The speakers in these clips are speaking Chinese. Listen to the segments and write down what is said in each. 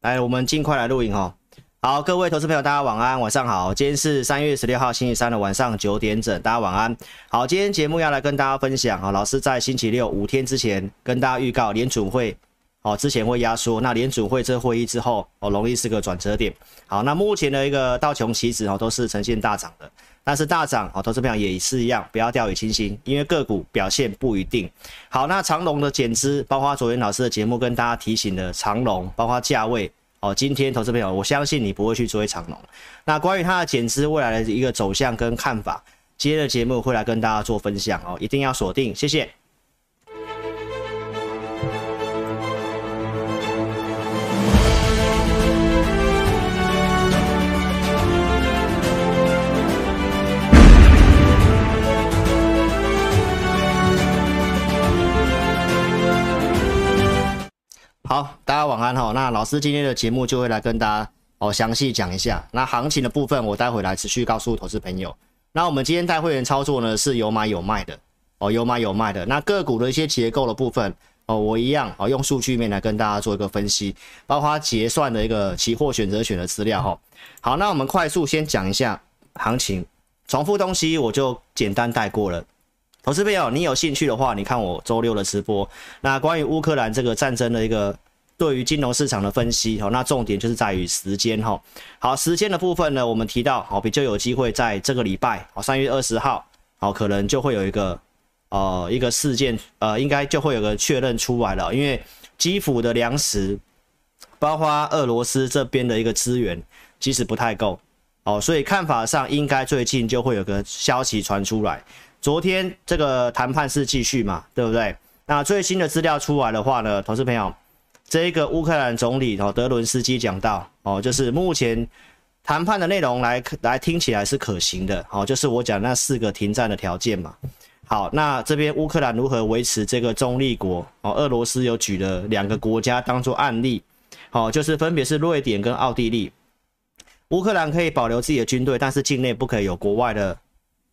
来，我们尽快来录影哦。好，各位投资朋友，大家晚安，晚上好。今天是三月十六号星期三的晚上九点整，大家晚安。好，今天节目要来跟大家分享啊，老师在星期六五天之前跟大家预告联准会哦，之前会压缩，那联准会这会议之后哦，容易是个转折点。好，那目前的一个道琼期指哦都是呈现大涨的，但是大涨哦，投资朋友也是一样，不要掉以轻心，因为个股表现不一定。好，那长龙的减资，包括昨天老师的节目跟大家提醒的长龙，包括价位。哦，今天投资朋友，我相信你不会去追长龙。那关于它的减资未来的一个走向跟看法，今天的节目会来跟大家做分享哦，一定要锁定，谢谢。好，大家晚安哈。那老师今天的节目就会来跟大家哦详细讲一下。那行情的部分，我待会来持续告诉投资朋友。那我们今天带会员操作呢，是有买有卖的哦，有买有卖的。那个股的一些结构的部分哦，我一样哦用数据面来跟大家做一个分析，包括结算的一个期货选择权的资料哈。好，那我们快速先讲一下行情，重复东西我就简单带过了。投资朋友，你有兴趣的话，你看我周六的直播。那关于乌克兰这个战争的一个对于金融市场的分析，那重点就是在于时间哈。好，时间的部分呢，我们提到好比较有机会在这个礼拜，好，三月二十号，好，可能就会有一个呃一个事件，呃，应该就会有个确认出来了，因为基辅的粮食，包括俄罗斯这边的一个资源，其实不太够，哦，所以看法上应该最近就会有个消息传出来。昨天这个谈判是继续嘛，对不对？那最新的资料出来的话呢，投资朋友，这一个乌克兰总理哦，德伦斯基讲到哦，就是目前谈判的内容来来听起来是可行的哦，就是我讲那四个停战的条件嘛。好，那这边乌克兰如何维持这个中立国哦？俄罗斯有举了两个国家当做案例，哦，就是分别是瑞典跟奥地利。乌克兰可以保留自己的军队，但是境内不可以有国外的。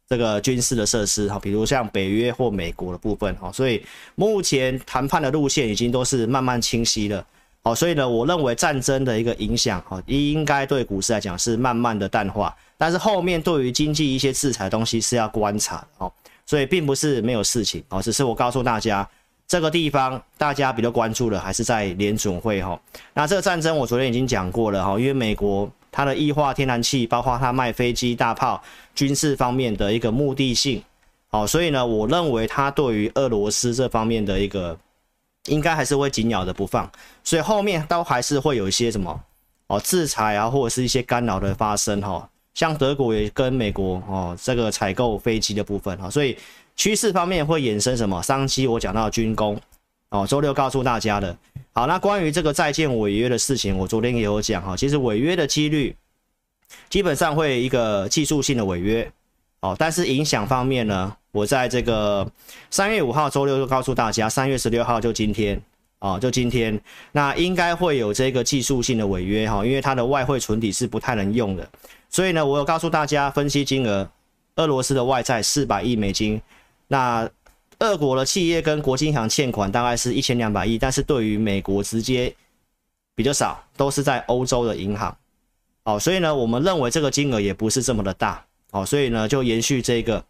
这个军事的设施哈，比如像北约或美国的部分哈，所以目前谈判的路线已经都是慢慢清晰了，好，所以呢，我认为战争的一个影响哈，应该对股市来讲是慢慢的淡化，但是后面对于经济一些制裁的东西是要观察的哦，所以并不是没有事情哦，只是我告诉大家，这个地方大家比较关注的还是在联准会哈，那这个战争我昨天已经讲过了哈，因为美国。它的液化天然气，包括它卖飞机、大炮、军事方面的一个目的性，好，所以呢，我认为它对于俄罗斯这方面的一个，应该还是会紧咬的不放，所以后面都还是会有一些什么哦制裁啊，或者是一些干扰的发生哈，像德国也跟美国哦这个采购飞机的部分哈，所以趋势方面会衍生什么？商机，我讲到军工哦，周六告诉大家的。好，那关于这个在建违约的事情，我昨天也有讲哈，其实违约的几率基本上会一个技术性的违约。哦，但是影响方面呢，我在这个三月五号周六就告诉大家，三月十六号就今天。哦，就今天，那应该会有这个技术性的违约哈，因为它的外汇存底是不太能用的，所以呢，我有告诉大家分析金额，俄罗斯的外债四百亿美金，那。俄国的企业跟国际银行欠款大概是一千两百亿，但是对于美国直接比较少，都是在欧洲的银行，哦，所以呢，我们认为这个金额也不是这么的大，哦，所以呢，就延续这个。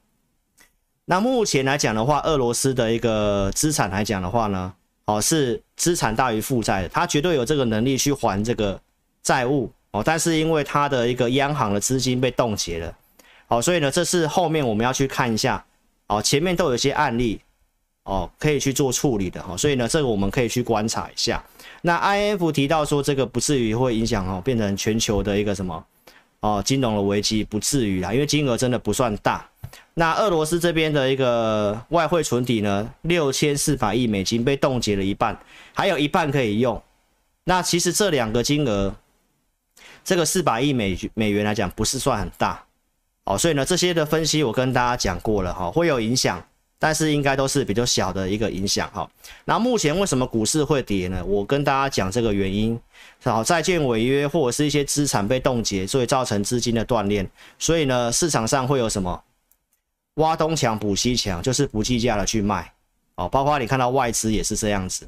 那目前来讲的话，俄罗斯的一个资产来讲的话呢，哦，是资产大于负债的，它绝对有这个能力去还这个债务，哦，但是因为它的一个央行的资金被冻结了，哦，所以呢，这是后面我们要去看一下。哦，前面都有一些案例，哦，可以去做处理的哈，所以呢，这个我们可以去观察一下。那 I F 提到说，这个不至于会影响哦，变成全球的一个什么哦，金融的危机不至于啦，因为金额真的不算大。那俄罗斯这边的一个外汇存底呢，六千四百亿美金被冻结了一半，还有一半可以用。那其实这两个金额，这个四百亿美美元来讲，不是算很大。哦，所以呢，这些的分析我跟大家讲过了哈，会有影响，但是应该都是比较小的一个影响哈。那目前为什么股市会跌呢？我跟大家讲这个原因，好，债券违约或者是一些资产被冻结，所以造成资金的断裂，所以呢，市场上会有什么？挖东墙补西墙，就是不计价的去卖，哦，包括你看到外资也是这样子，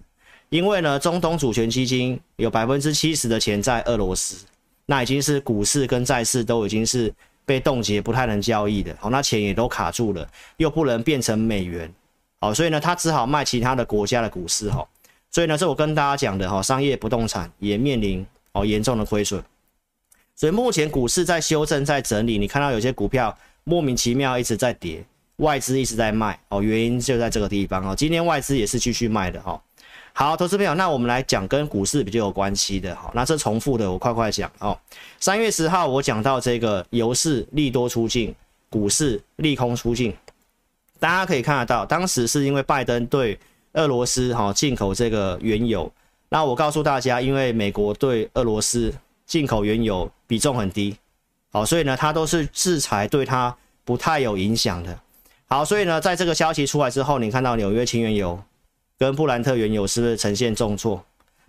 因为呢，中东主权基金有百分之七十的钱在俄罗斯，那已经是股市跟债市都已经是被冻结，不太能交易的。好，那钱也都卡住了，又不能变成美元，好，所以呢，他只好卖其他的国家的股市，哈。所以呢，这我跟大家讲的哈，商业不动产也面临哦严重的亏损。所以目前股市在修正，在整理，你看到有些股票莫名其妙一直在跌，外资一直在卖哦，原因就在这个地方哦。今天外资也是继续卖的哈。好，投资朋友，那我们来讲跟股市比较有关系的，好，那这重复的我快快讲哦。三月十号我讲到这个油市利多出尽，股市利空出尽，大家可以看得到，当时是因为拜登对俄罗斯哈进口这个原油，那我告诉大家，因为美国对俄罗斯进口原油比重很低，好，所以呢，它都是制裁对它不太有影响的。好，所以呢，在这个消息出来之后，你看到纽约轻原油。跟布兰特原油是不是呈现重挫？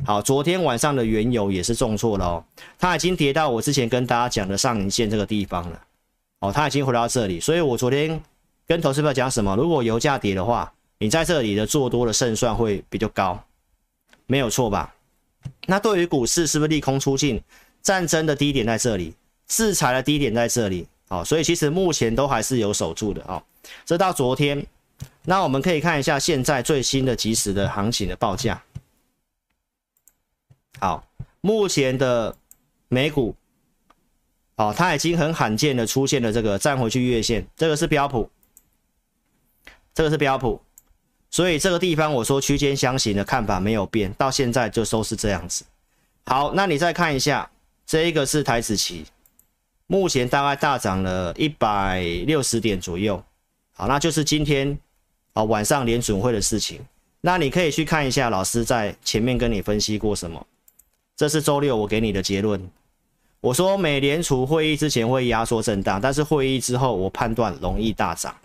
好，昨天晚上的原油也是重挫了哦，它已经跌到我之前跟大家讲的上影线这个地方了。哦，它已经回到这里，所以我昨天跟投资朋友讲什么？如果油价跌的话，你在这里的做多的胜算会比较高，没有错吧？那对于股市是不是利空出尽？战争的低点在这里，制裁的低点在这里，好，所以其实目前都还是有守住的啊。这到昨天。那我们可以看一下现在最新的即时的行情的报价。好，目前的美股，哦，它已经很罕见的出现了这个站回去月线，这个是标普，这个是标普，所以这个地方我说区间箱型的看法没有变，到现在就都是这样子。好，那你再看一下，这一个是台指期，目前大概大涨了一百六十点左右。好，那就是今天。啊，晚上联准会的事情，那你可以去看一下老师在前面跟你分析过什么。这是周六我给你的结论。我说美联储会议之前会压缩震荡，但是会议之后我判断容易大涨，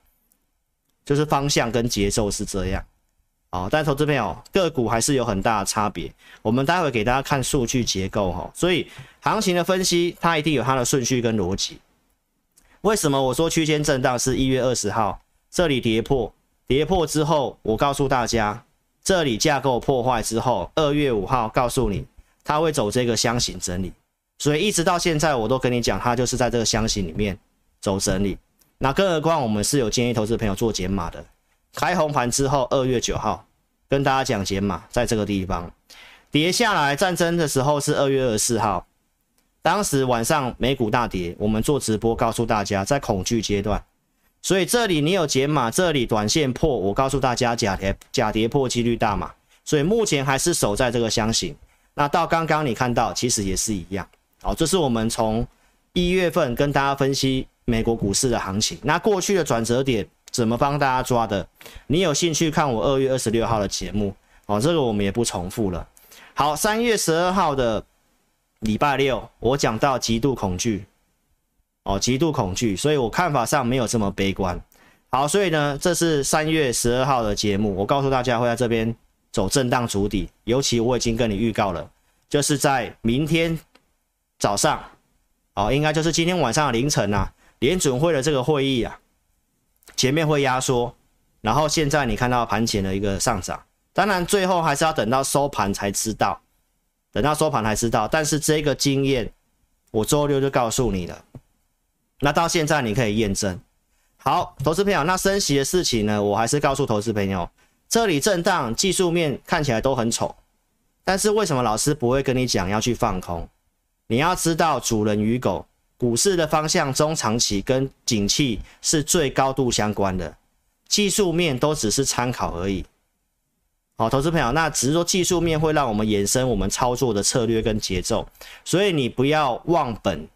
就是方向跟节奏是这样。哦，但投资朋友个股还是有很大的差别。我们待会给大家看数据结构哈，所以行情的分析它一定有它的顺序跟逻辑。为什么我说区间震荡是一月二十号这里跌破？跌破之后，我告诉大家，这里架构破坏之后，二月五号告诉你，它会走这个箱型整理，所以一直到现在我都跟你讲，它就是在这个箱型里面走整理。那更何况我们是有建议投资朋友做减码的，开红盘之后，二月九号跟大家讲减码，在这个地方跌下来，战争的时候是二月二十四号，当时晚上美股大跌，我们做直播告诉大家，在恐惧阶段。所以这里你有解码，这里短线破，我告诉大家假跌假跌破几率大嘛，所以目前还是守在这个箱型。那到刚刚你看到，其实也是一样。好，这是我们从一月份跟大家分析美国股市的行情。那过去的转折点怎么帮大家抓的？你有兴趣看我二月二十六号的节目？哦，这个我们也不重复了。好，三月十二号的礼拜六，我讲到极度恐惧。哦，极度恐惧，所以我看法上没有这么悲观。好，所以呢，这是三月十二号的节目，我告诉大家会在这边走震荡筑底，尤其我已经跟你预告了，就是在明天早上，哦，应该就是今天晚上的凌晨啊，联准会的这个会议啊，前面会压缩，然后现在你看到盘前的一个上涨，当然最后还是要等到收盘才知道，等到收盘才知道，但是这个经验我周六就告诉你了。那到现在你可以验证。好，投资朋友，那升息的事情呢？我还是告诉投资朋友，这里震荡，技术面看起来都很丑，但是为什么老师不会跟你讲要去放空？你要知道，主人与狗，股市的方向中长期跟景气是最高度相关的，技术面都只是参考而已。好，投资朋友，那只是说技术面会让我们延伸我们操作的策略跟节奏，所以你不要忘本。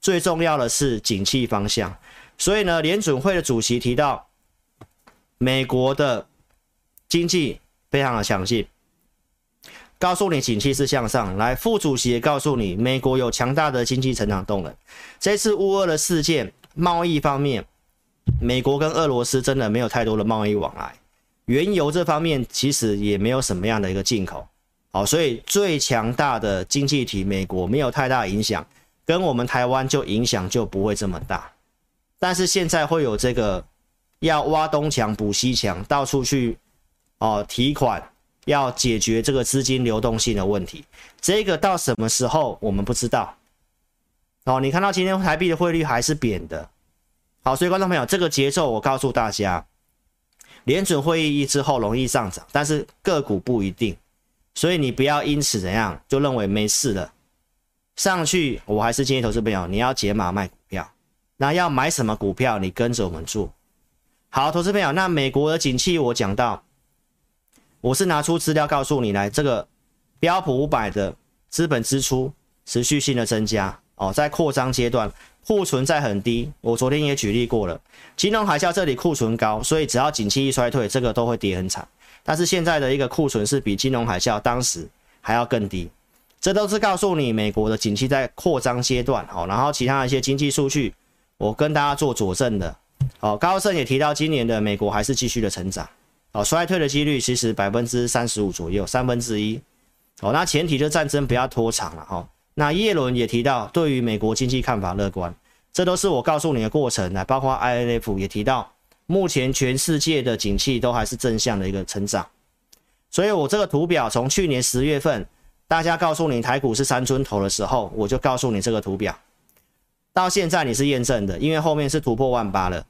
最重要的是景气方向，所以呢，联准会的主席提到，美国的经济非常的强劲，告诉你景气是向上。来，副主席也告诉你，美国有强大的经济成长动能。这次乌俄的事件，贸易方面，美国跟俄罗斯真的没有太多的贸易往来，原油这方面其实也没有什么样的一个进口。好，所以最强大的经济体美国没有太大影响。跟我们台湾就影响就不会这么大，但是现在会有这个要挖东墙补西墙，到处去哦提款要解决这个资金流动性的问题。这个到什么时候我们不知道。哦，你看到今天台币的汇率还是贬的。好，所以观众朋友，这个节奏我告诉大家，联准会议一之后容易上涨，但是个股不一定。所以你不要因此怎样就认为没事了。上去，我还是建议投资朋友，你要解码卖股票。那要买什么股票？你跟着我们做。好，投资朋友，那美国的景气我讲到，我是拿出资料告诉你来，这个标普五百的资本支出持续性的增加哦，在扩张阶段，库存在很低。我昨天也举例过了，金融海啸这里库存高，所以只要景气一衰退，这个都会跌很惨。但是现在的一个库存是比金融海啸当时还要更低。这都是告诉你美国的景气在扩张阶段，好，然后其他的一些经济数据，我跟大家做佐证的，好，高盛也提到今年的美国还是继续的成长，哦，衰退的几率其实百分之三十五左右，三分之一，哦，那前提就战争不要拖长了，哈，那耶伦也提到对于美国经济看法乐观，这都是我告诉你的过程，来，包括 INF 也提到，目前全世界的景气都还是正向的一个成长，所以我这个图表从去年十月份。大家告诉你台股是三尊头的时候，我就告诉你这个图表。到现在你是验证的，因为后面是突破万八了。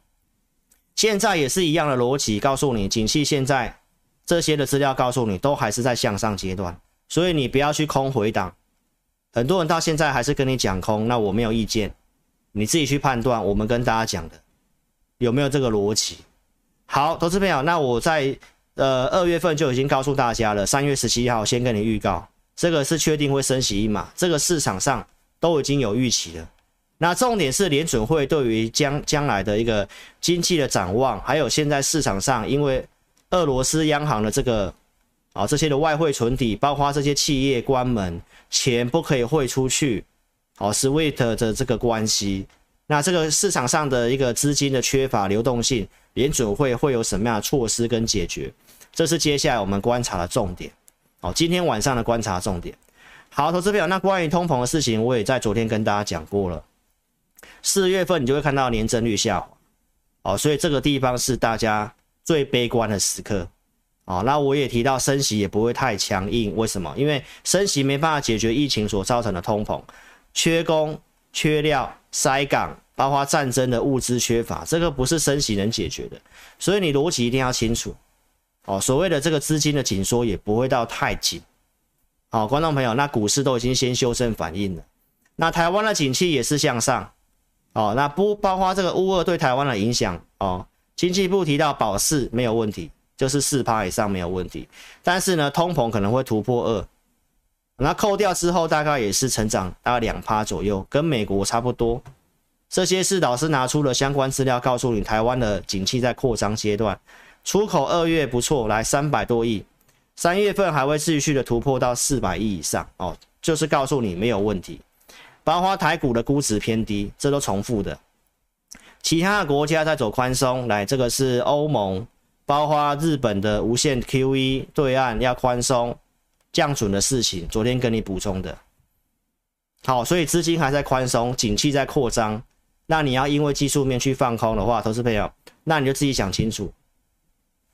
现在也是一样的逻辑，告诉你景气现在这些的资料告诉你都还是在向上阶段，所以你不要去空回档。很多人到现在还是跟你讲空，那我没有意见，你自己去判断。我们跟大家讲的有没有这个逻辑？好，投资朋友，那我在呃二月份就已经告诉大家了，三月十七号先跟你预告。这个是确定会升息一码，这个市场上都已经有预期了。那重点是联准会对于将将来的一个经济的展望，还有现在市场上因为俄罗斯央行的这个啊这些的外汇存底，包括这些企业关门，钱不可以汇出去，哦，SWIFT 的这个关系，那这个市场上的一个资金的缺乏流动性，联准会会有什么样的措施跟解决？这是接下来我们观察的重点。好，今天晚上的观察重点。好，投资朋友，那关于通膨的事情，我也在昨天跟大家讲过了。四月份你就会看到年增率下滑，哦，所以这个地方是大家最悲观的时刻。哦，那我也提到升息也不会太强硬，为什么？因为升息没办法解决疫情所造成的通膨，缺工、缺料、塞港，包括战争的物资缺乏，这个不是升息能解决的。所以你逻辑一定要清楚。哦，所谓的这个资金的紧缩也不会到太紧。好，观众朋友，那股市都已经先修正反应了。那台湾的景气也是向上。哦，那不包括这个乌二对台湾的影响。哦，经济部提到保四没有问题，就是四趴以上没有问题。但是呢，通膨可能会突破二。那扣掉之后，大概也是成长大概两趴左右，跟美国差不多。这些是老师拿出了相关资料，告诉你台湾的景气在扩张阶段。出口二月不错，来三百多亿，三月份还会继续的突破到四百亿以上哦，就是告诉你没有问题。包括台股的估值偏低，这都重复的。其他的国家在走宽松，来这个是欧盟，包括日本的无限 QE 对岸要宽松降准的事情，昨天跟你补充的。好，所以资金还在宽松，景气在扩张，那你要因为技术面去放空的话，投资朋友，那你就自己想清楚。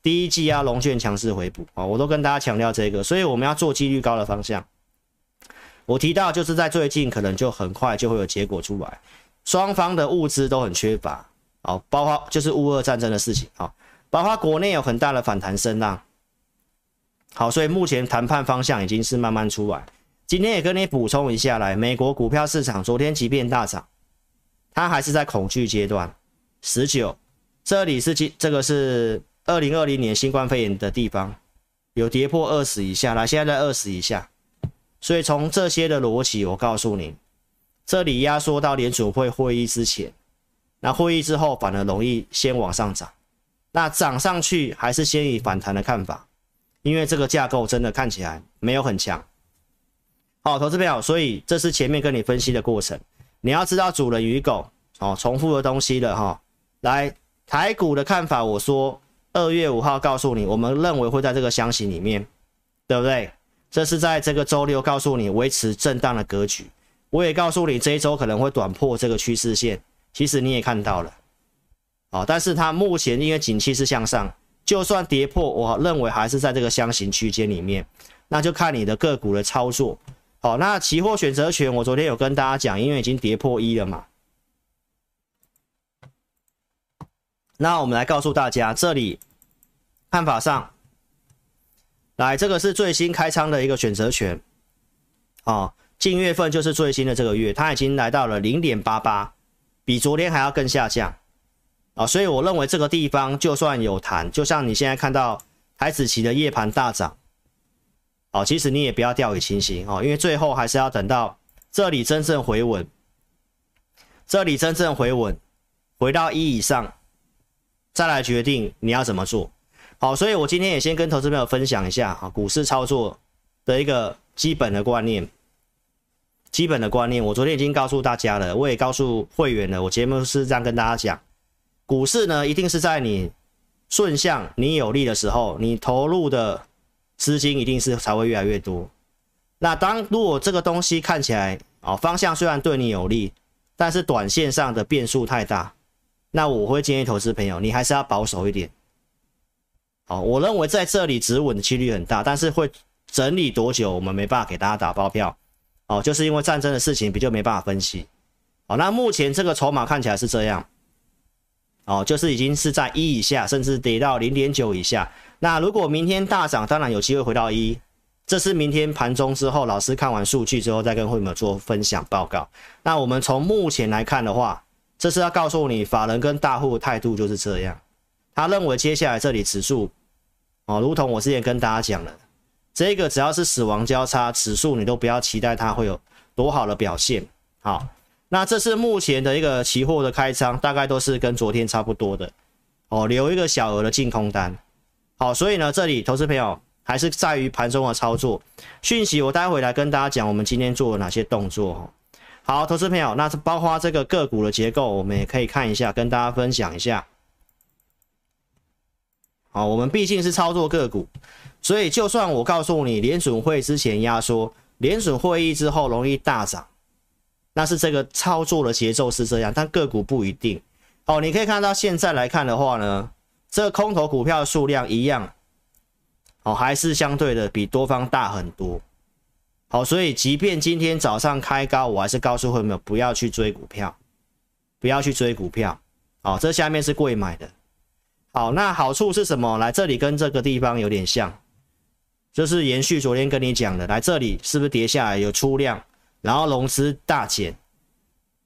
第一季啊，龙卷强势回补啊，我都跟大家强调这个，所以我们要做几率高的方向。我提到就是在最近可能就很快就会有结果出来，双方的物资都很缺乏，好，包括就是乌俄战争的事情，好，包括国内有很大的反弹声浪，好，所以目前谈判方向已经是慢慢出来。今天也跟你补充一下来，美国股票市场昨天即便大涨，它还是在恐惧阶段，十九，这里是这个是。二零二零年新冠肺炎的地方有跌破二十以下，来现在在二十以下，所以从这些的逻辑，我告诉你，这里压缩到联储会会议之前，那会议之后反而容易先往上涨，那涨上去还是先以反弹的看法，因为这个架构真的看起来没有很强。好，投资朋友，所以这是前面跟你分析的过程，你要知道主人与狗哦，重复的东西了哈。来台股的看法，我说。二月五号告诉你，我们认为会在这个箱型里面，对不对？这是在这个周六告诉你维持震荡的格局。我也告诉你这一周可能会短破这个趋势线，其实你也看到了，哦，但是它目前因为景气是向上，就算跌破，我认为还是在这个箱型区间里面，那就看你的个股的操作。好，那期货选择权，我昨天有跟大家讲，因为已经跌破一了嘛。那我们来告诉大家，这里看法上，来这个是最新开仓的一个选择权，哦，近月份就是最新的这个月，它已经来到了零点八八，比昨天还要更下降，啊，所以我认为这个地方就算有弹，就像你现在看到台子期的夜盘大涨，哦，其实你也不要掉以轻心哦，因为最后还是要等到这里真正回稳，这里真正回稳，回到一以上。再来决定你要怎么做，好，所以我今天也先跟投资朋友分享一下啊，股市操作的一个基本的观念，基本的观念，我昨天已经告诉大家了，我也告诉会员了，我节目是这样跟大家讲，股市呢一定是在你顺向、你有利的时候，你投入的资金一定是才会越来越多。那当如果这个东西看起来啊方向虽然对你有利，但是短线上的变数太大。那我会建议投资朋友，你还是要保守一点。好，我认为在这里止稳的几率很大，但是会整理多久，我们没办法给大家打包票。哦，就是因为战争的事情比较没办法分析。好，那目前这个筹码看起来是这样。哦，就是已经是在一以下，甚至跌到零点九以下。那如果明天大涨，当然有机会回到一。这是明天盘中之后，老师看完数据之后再跟会员做分享报告。那我们从目前来看的话。这是要告诉你，法人跟大户态度就是这样。他认为接下来这里指数，哦，如同我之前跟大家讲了，这个只要是死亡交叉指数，你都不要期待它会有多好的表现。好，那这是目前的一个期货的开仓，大概都是跟昨天差不多的。哦，留一个小额的净空单。好，所以呢，这里投资朋友还是在于盘中的操作讯息。我待会来跟大家讲，我们今天做了哪些动作。好，投资朋友，那是包括这个个股的结构，我们也可以看一下，跟大家分享一下。好，我们毕竟是操作个股，所以就算我告诉你联准会之前压缩，联准会议之后容易大涨，那是这个操作的节奏是这样，但个股不一定。哦，你可以看到现在来看的话呢，这个空头股票数量一样，哦，还是相对的比多方大很多。好，所以即便今天早上开高，我还是告诉朋友们不要去追股票，不要去追股票。好，这下面是贵买的。好，那好处是什么？来这里跟这个地方有点像，就是延续昨天跟你讲的。来这里是不是跌下来有出量，然后融资大减，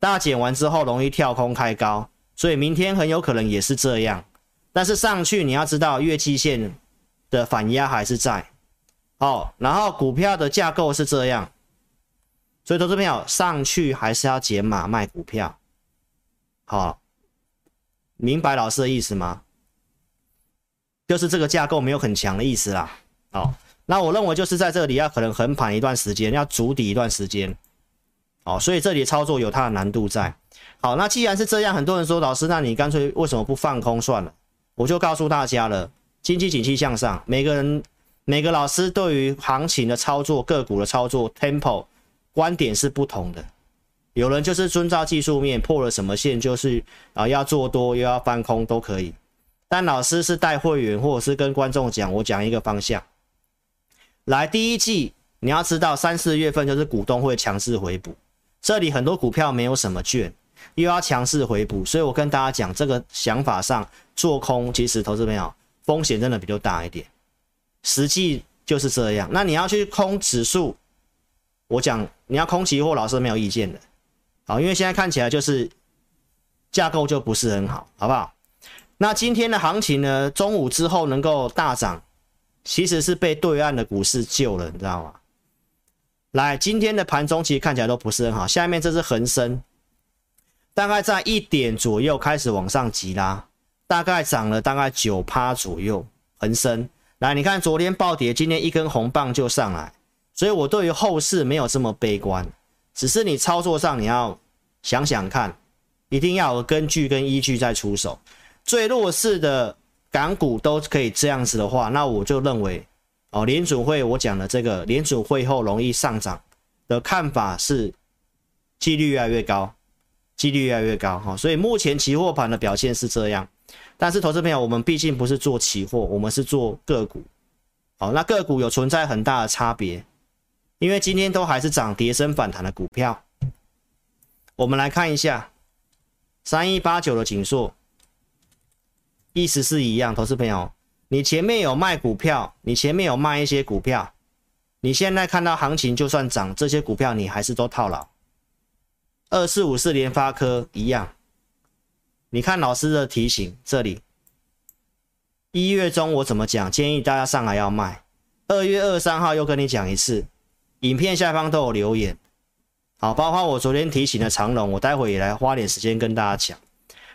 大减完之后容易跳空开高，所以明天很有可能也是这样。但是上去你要知道月季线的反压还是在。好，然后股票的架构是这样，所以投资朋友上去还是要减码卖股票。好，明白老师的意思吗？就是这个架构没有很强的意思啦。好，那我认为就是在这里要可能横盘一段时间，要筑底一段时间。好，所以这里操作有它的难度在。好，那既然是这样，很多人说老师，那你干脆为什么不放空算了？我就告诉大家了，经济景气向上，每个人。每个老师对于行情的操作、个股的操作 tempo 观点是不同的。有人就是遵照技术面破了什么线，就是啊要做多又要翻空都可以。但老师是带会员或者是跟观众讲，我讲一个方向。来，第一季你要知道，三四月份就是股东会强势回补，这里很多股票没有什么券，又要强势回补，所以我跟大家讲，这个想法上做空，其实投资朋友风险真的比较大一点。实际就是这样。那你要去空指数，我讲你要空期货，老师没有意见的。好，因为现在看起来就是架构就不是很好，好不好？那今天的行情呢？中午之后能够大涨，其实是被对岸的股市救了，你知道吗？来，今天的盘中其实看起来都不是很好。下面这是恒生，大概在一点左右开始往上急拉，大概涨了大概九趴左右，恒生。来，你看昨天暴跌，今天一根红棒就上来，所以我对于后市没有这么悲观，只是你操作上你要想想看，一定要有根据跟依据再出手。最弱势的港股都可以这样子的话，那我就认为哦，联准会我讲的这个联准会后容易上涨的看法是几率越来越高，几率越来越高哈。所以目前期货盘的表现是这样。但是投资朋友，我们毕竟不是做期货，我们是做个股。好，那个股有存在很大的差别，因为今天都还是涨跌升反弹的股票。我们来看一下三一八九的景硕，意思是一样。投资朋友，你前面有卖股票，你前面有卖一些股票，你现在看到行情就算涨，这些股票你还是都套牢。二四五四联发科一样。你看老师的提醒，这里一月中我怎么讲？建议大家上来要卖。二月二三号又跟你讲一次，影片下方都有留言。好，包括我昨天提醒的长龙，我待会也来花点时间跟大家讲。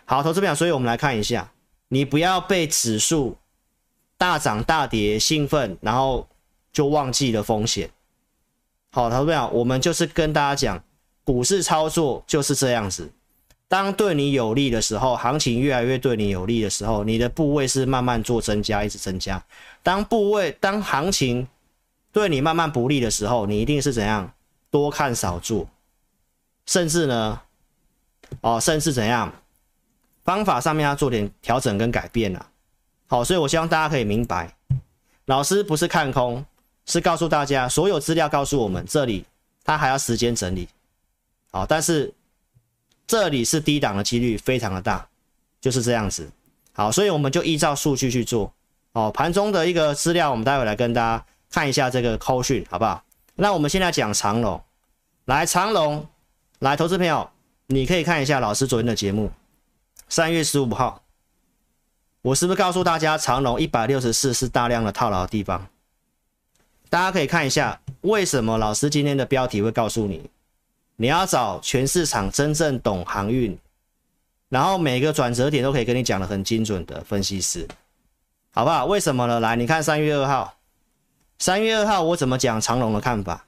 好，投资表，所以我们来看一下，你不要被指数大涨大跌兴奋，然后就忘记了风险。好，投资表，我们就是跟大家讲，股市操作就是这样子。当对你有利的时候，行情越来越对你有利的时候，你的部位是慢慢做增加，一直增加。当部位，当行情对你慢慢不利的时候，你一定是怎样？多看少做，甚至呢，哦，甚至怎样？方法上面要做点调整跟改变了。好，所以我希望大家可以明白，老师不是看空，是告诉大家所有资料告诉我们，这里它还要时间整理。好，但是。这里是低档的几率非常的大，就是这样子。好，所以我们就依照数据去做。哦，盘中的一个资料，我们待会来跟大家看一下这个扣讯，好不好？那我们现在讲长龙，来长龙，来投资朋友，你可以看一下老师昨天的节目，三月十五号，我是不是告诉大家长龙一百六十四是大量的套牢的地方？大家可以看一下，为什么老师今天的标题会告诉你？你要找全市场真正懂航运，然后每个转折点都可以跟你讲的很精准的分析师，好不好？为什么呢？来，你看三月二号，三月二号我怎么讲长龙的看法？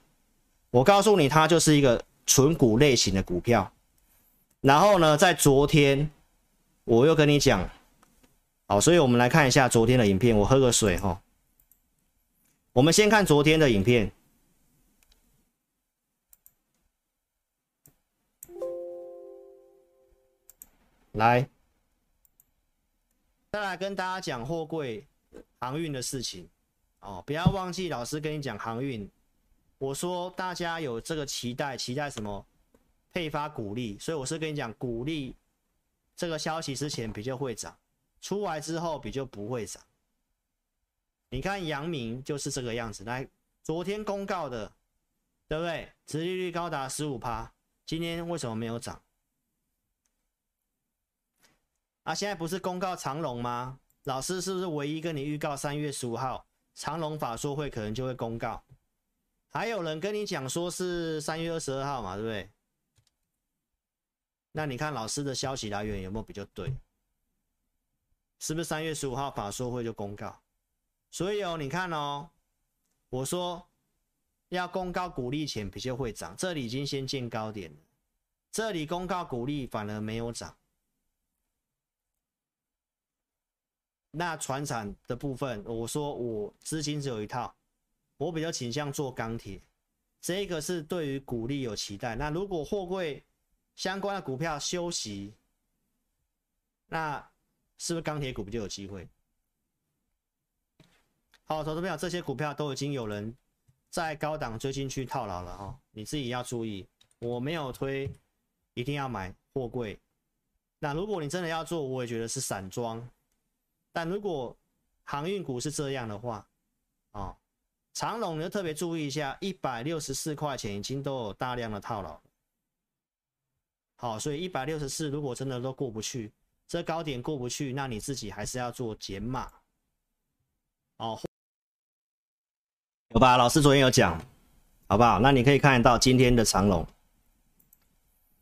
我告诉你，它就是一个纯股类型的股票。然后呢，在昨天我又跟你讲，好，所以我们来看一下昨天的影片。我喝个水哈。我们先看昨天的影片。来，再来跟大家讲货柜航运的事情哦，不要忘记老师跟你讲航运。我说大家有这个期待，期待什么？配发股利，所以我是跟你讲股利这个消息之前比较会涨，出来之后比较不会涨。你看阳明就是这个样子，来，昨天公告的，对不对？殖利率高达十五趴，今天为什么没有涨？啊，现在不是公告长龙吗？老师是不是唯一跟你预告三月十五号长龙法说会可能就会公告？还有人跟你讲说是三月二十二号嘛，对不对？那你看老师的消息来源有没有比较对？是不是三月十五号法说会就公告？所以哦，你看哦，我说要公告股利前比较会涨，这里已经先见高点了，这里公告股利反而没有涨。那船产的部分，我说我资金只有一套，我比较倾向做钢铁，这个是对于股利有期待。那如果货柜相关的股票休息，那是不是钢铁股不就有机会？好，投资朋友，这些股票都已经有人在高档追进去套牢了哦，你自己要注意。我没有推，一定要买货柜。那如果你真的要做，我也觉得是散装。但如果航运股是这样的话，哦，长龙你要特别注意一下，一百六十四块钱已经都有大量的套牢。好，所以一百六十四如果真的都过不去，这高点过不去，那你自己还是要做减码。哦，有吧？老师昨天有讲，好不好？那你可以看得到今天的长龙，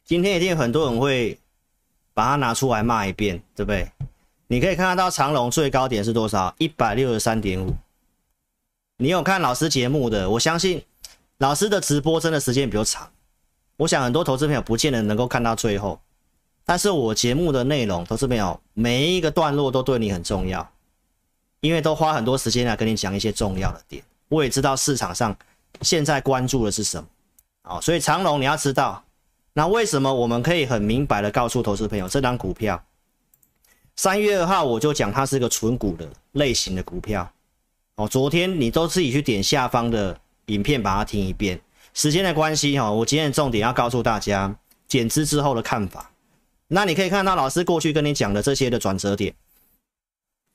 今天一定很多人会把它拿出来骂一遍，对不对？你可以看得到长龙最高点是多少？一百六十三点五。你有看老师节目的？我相信老师的直播真的时间比较长。我想很多投资朋友不见得能够看到最后，但是我节目的内容，投资朋友每一个段落都对你很重要，因为都花很多时间来跟你讲一些重要的点。我也知道市场上现在关注的是什么，哦，所以长龙你要知道，那为什么我们可以很明白的告诉投资朋友，这张股票？三月二号我就讲它是个存股的类型的股票。哦，昨天你都自己去点下方的影片把它听一遍。时间的关系哈，我今天重点要告诉大家减资之后的看法。那你可以看到老师过去跟你讲的这些的转折点。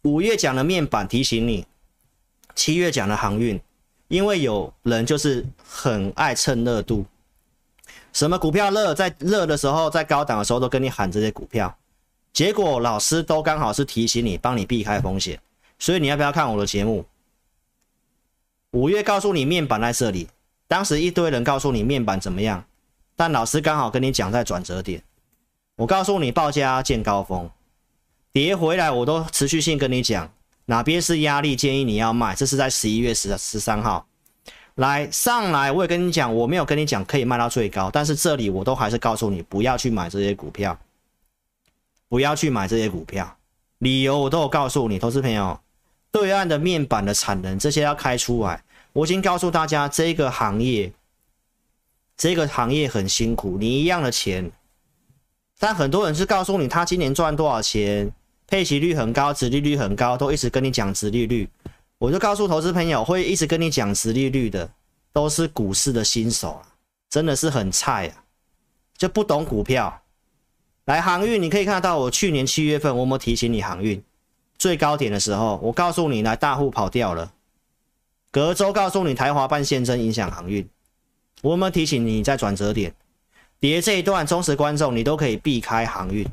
五月讲的面板提醒你，七月讲的航运，因为有人就是很爱蹭热度，什么股票热，在热的时候，在高档的时候都跟你喊这些股票，结果老师都刚好是提醒你，帮你避开风险。所以你要不要看我的节目？五月告诉你面板在这里。当时一堆人告诉你面板怎么样，但老师刚好跟你讲在转折点。我告诉你报价见高峰，跌回来我都持续性跟你讲哪边是压力，建议你要卖。这是在十一月十十三号来上来，我也跟你讲，我没有跟你讲可以卖到最高，但是这里我都还是告诉你不要去买这些股票，不要去买这些股票，理由我都有告诉你，投资朋友，对岸的面板的产能这些要开出来。我已经告诉大家，这个行业，这个行业很辛苦。你一样的钱，但很多人是告诉你他今年赚多少钱，配息率很高，殖利率很高，都一直跟你讲殖利率。我就告诉投资朋友，会一直跟你讲殖利率的，都是股市的新手啊，真的是很菜啊，就不懂股票。来航运，你可以看到我去年七月份，我有没有提醒你航运最高点的时候，我告诉你来大户跑掉了。隔周告诉你台华办现增影响航运，我有没有提醒你在转折点跌这一段，忠实观众你都可以避开航运。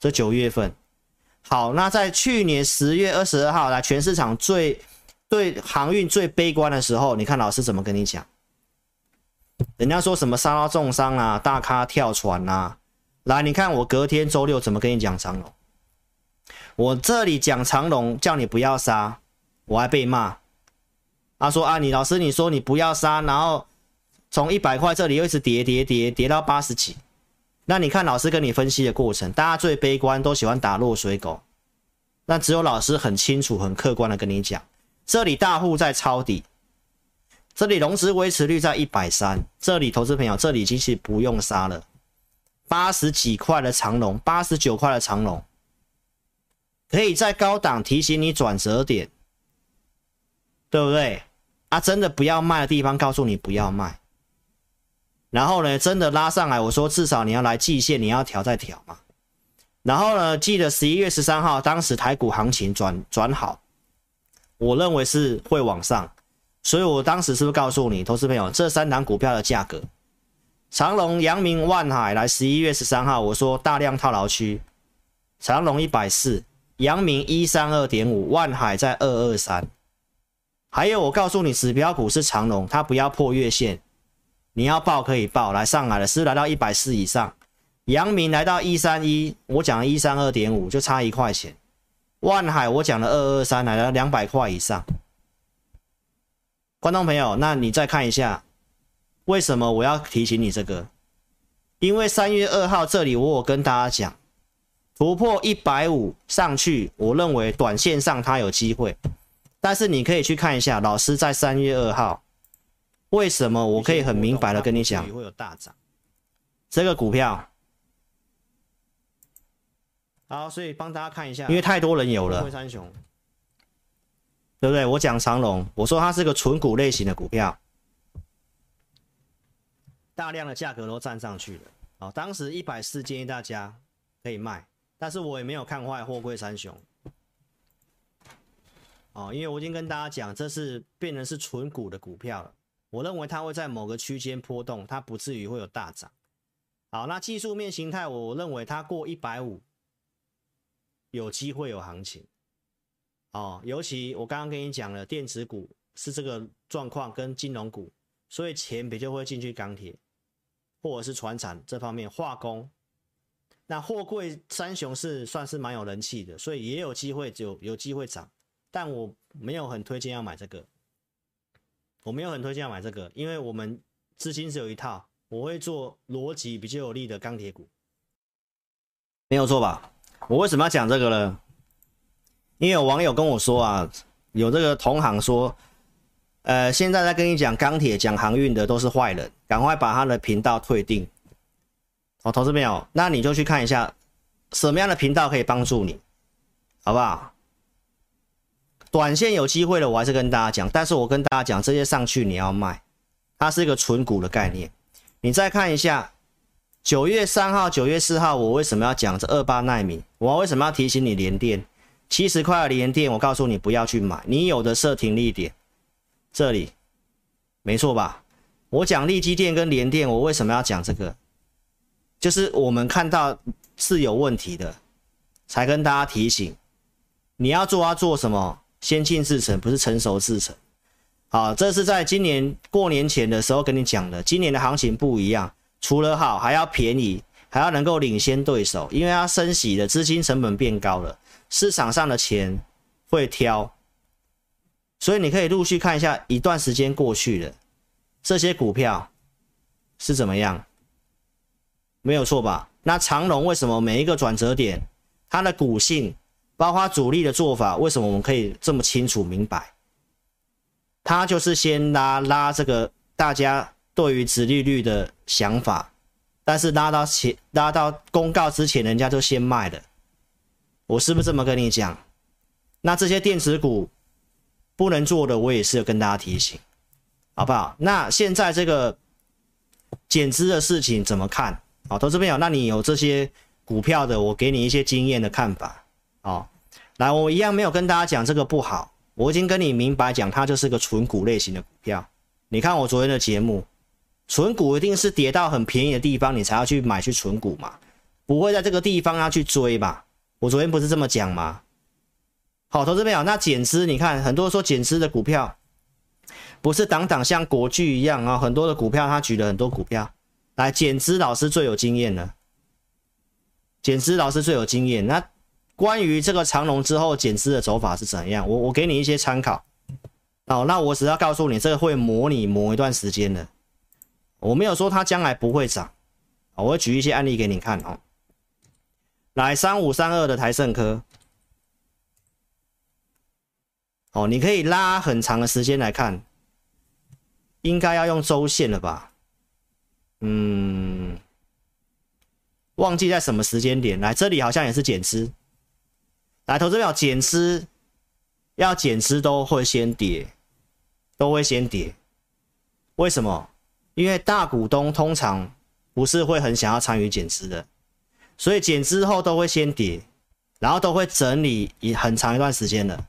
这九月份好，那在去年十月二十二号来全市场最对航运最悲观的时候，你看老师怎么跟你讲？人家说什么杀到重伤啊，大咖跳船啊，来你看我隔天周六怎么跟你讲长龙？我这里讲长龙叫你不要杀，我还被骂。他说啊，你老师，你说你不要杀，然后从一百块这里又一直跌跌跌跌到八十几，那你看老师跟你分析的过程，大家最悲观都喜欢打落水狗，那只有老师很清楚、很客观的跟你讲，这里大户在抄底，这里融资维持率在一百三，这里投资朋友这里其实不用杀了，八十几块的长龙，八十九块的长龙，可以在高档提醒你转折点。对不对啊？真的不要卖的地方，告诉你不要卖。然后呢，真的拉上来，我说至少你要来季线，你要调再调嘛。然后呢，记得十一月十三号，当时台股行情转转好，我认为是会往上，所以我当时是不是告诉你，投资朋友，这三档股票的价格，长隆、阳明、万海，来十一月十三号，我说大量套牢区，长隆一百四，阳明一三二点五，万海在二二三。还有，我告诉你，指标股是长隆，它不要破月线，你要报可以报，来上海的，是来到一百四以上。阳明来到一三一，我讲一三二点五，就差一块钱。万海我讲了二二三，来到两百块以上。观众朋友，那你再看一下，为什么我要提醒你这个？因为三月二号这里我有跟大家讲，突破一百五上去，我认为短线上它有机会。但是你可以去看一下，老师在三月二号，为什么我可以很明白的跟你讲会有大涨？这个股票，好，所以帮大家看一下，因为太多人有了，三雄，对不对？我讲长龙，我说它是个纯股类型的股票，大量的价格都站上去了。好，当时一百四建议大家可以卖，但是我也没有看坏货柜三雄。哦，因为我已经跟大家讲，这是变成是纯股的股票了。我认为它会在某个区间波动，它不至于会有大涨。好，那技术面形态，我认为它过一百五，有机会有行情。哦，尤其我刚刚跟你讲了，电子股是这个状况跟金融股，所以钱比较会进去钢铁，或者是船产这方面化工。那货柜三雄是算是蛮有人气的，所以也有机会就有机会涨。但我没有很推荐要买这个，我没有很推荐要买这个，因为我们资金只有一套，我会做逻辑比较有利的钢铁股，没有错吧？我为什么要讲这个呢？因为有网友跟我说啊，有这个同行说，呃，现在在跟你讲钢铁、讲航运的都是坏人，赶快把他的频道退订。哦，投资朋友，那你就去看一下什么样的频道可以帮助你。好不好？短线有机会的，我还是跟大家讲。但是我跟大家讲，这些上去你要卖，它是一个存股的概念。你再看一下，九月三号、九月四号，我为什么要讲这二八奈米？我为什么要提醒你连电七十块的连电？我告诉你不要去买，你有的设停利点，这里没错吧？我讲力积电跟联电，我为什么要讲这个？就是我们看到是有问题的，才跟大家提醒，你要做要做什么？先进制程不是成熟制程，好，这是在今年过年前的时候跟你讲的。今年的行情不一样，除了好还要便宜，还要能够领先对手，因为它升息的资金成本变高了，市场上的钱会挑，所以你可以陆续看一下，一段时间过去了，这些股票是怎么样？没有错吧？那长龙为什么每一个转折点，它的股性？包括主力的做法，为什么我们可以这么清楚明白？他就是先拉拉这个大家对于殖利率的想法，但是拉到前拉到公告之前，人家就先卖了。我是不是这么跟你讲？那这些电子股不能做的，我也是跟大家提醒，好不好？那现在这个减资的事情怎么看？好，投资朋友，那你有这些股票的，我给你一些经验的看法。好，来，我一样没有跟大家讲这个不好，我已经跟你明白讲，它就是个存股类型的股票。你看我昨天的节目，存股一定是跌到很便宜的地方，你才要去买去存股嘛，不会在这个地方要去追吧？我昨天不是这么讲吗？好，投资朋友，那减资，你看很多说减资的股票，不是档档像国巨一样啊，很多的股票他举了很多股票来减资，老师最有经验了，减资老师最有经验，那。关于这个长龙之后减资的走法是怎样？我我给你一些参考。哦，那我只要告诉你，这个会模拟磨一段时间的。我没有说它将来不会涨。我会举一些案例给你看哦。来，三五三二的台胜科。哦，你可以拉很长的时间来看，应该要用周线了吧？嗯，忘记在什么时间点。来，这里好像也是减资。来，投资表减资，要减资都会先跌，都会先跌。为什么？因为大股东通常不是会很想要参与减资的，所以减资后都会先跌，然后都会整理一很长一段时间的。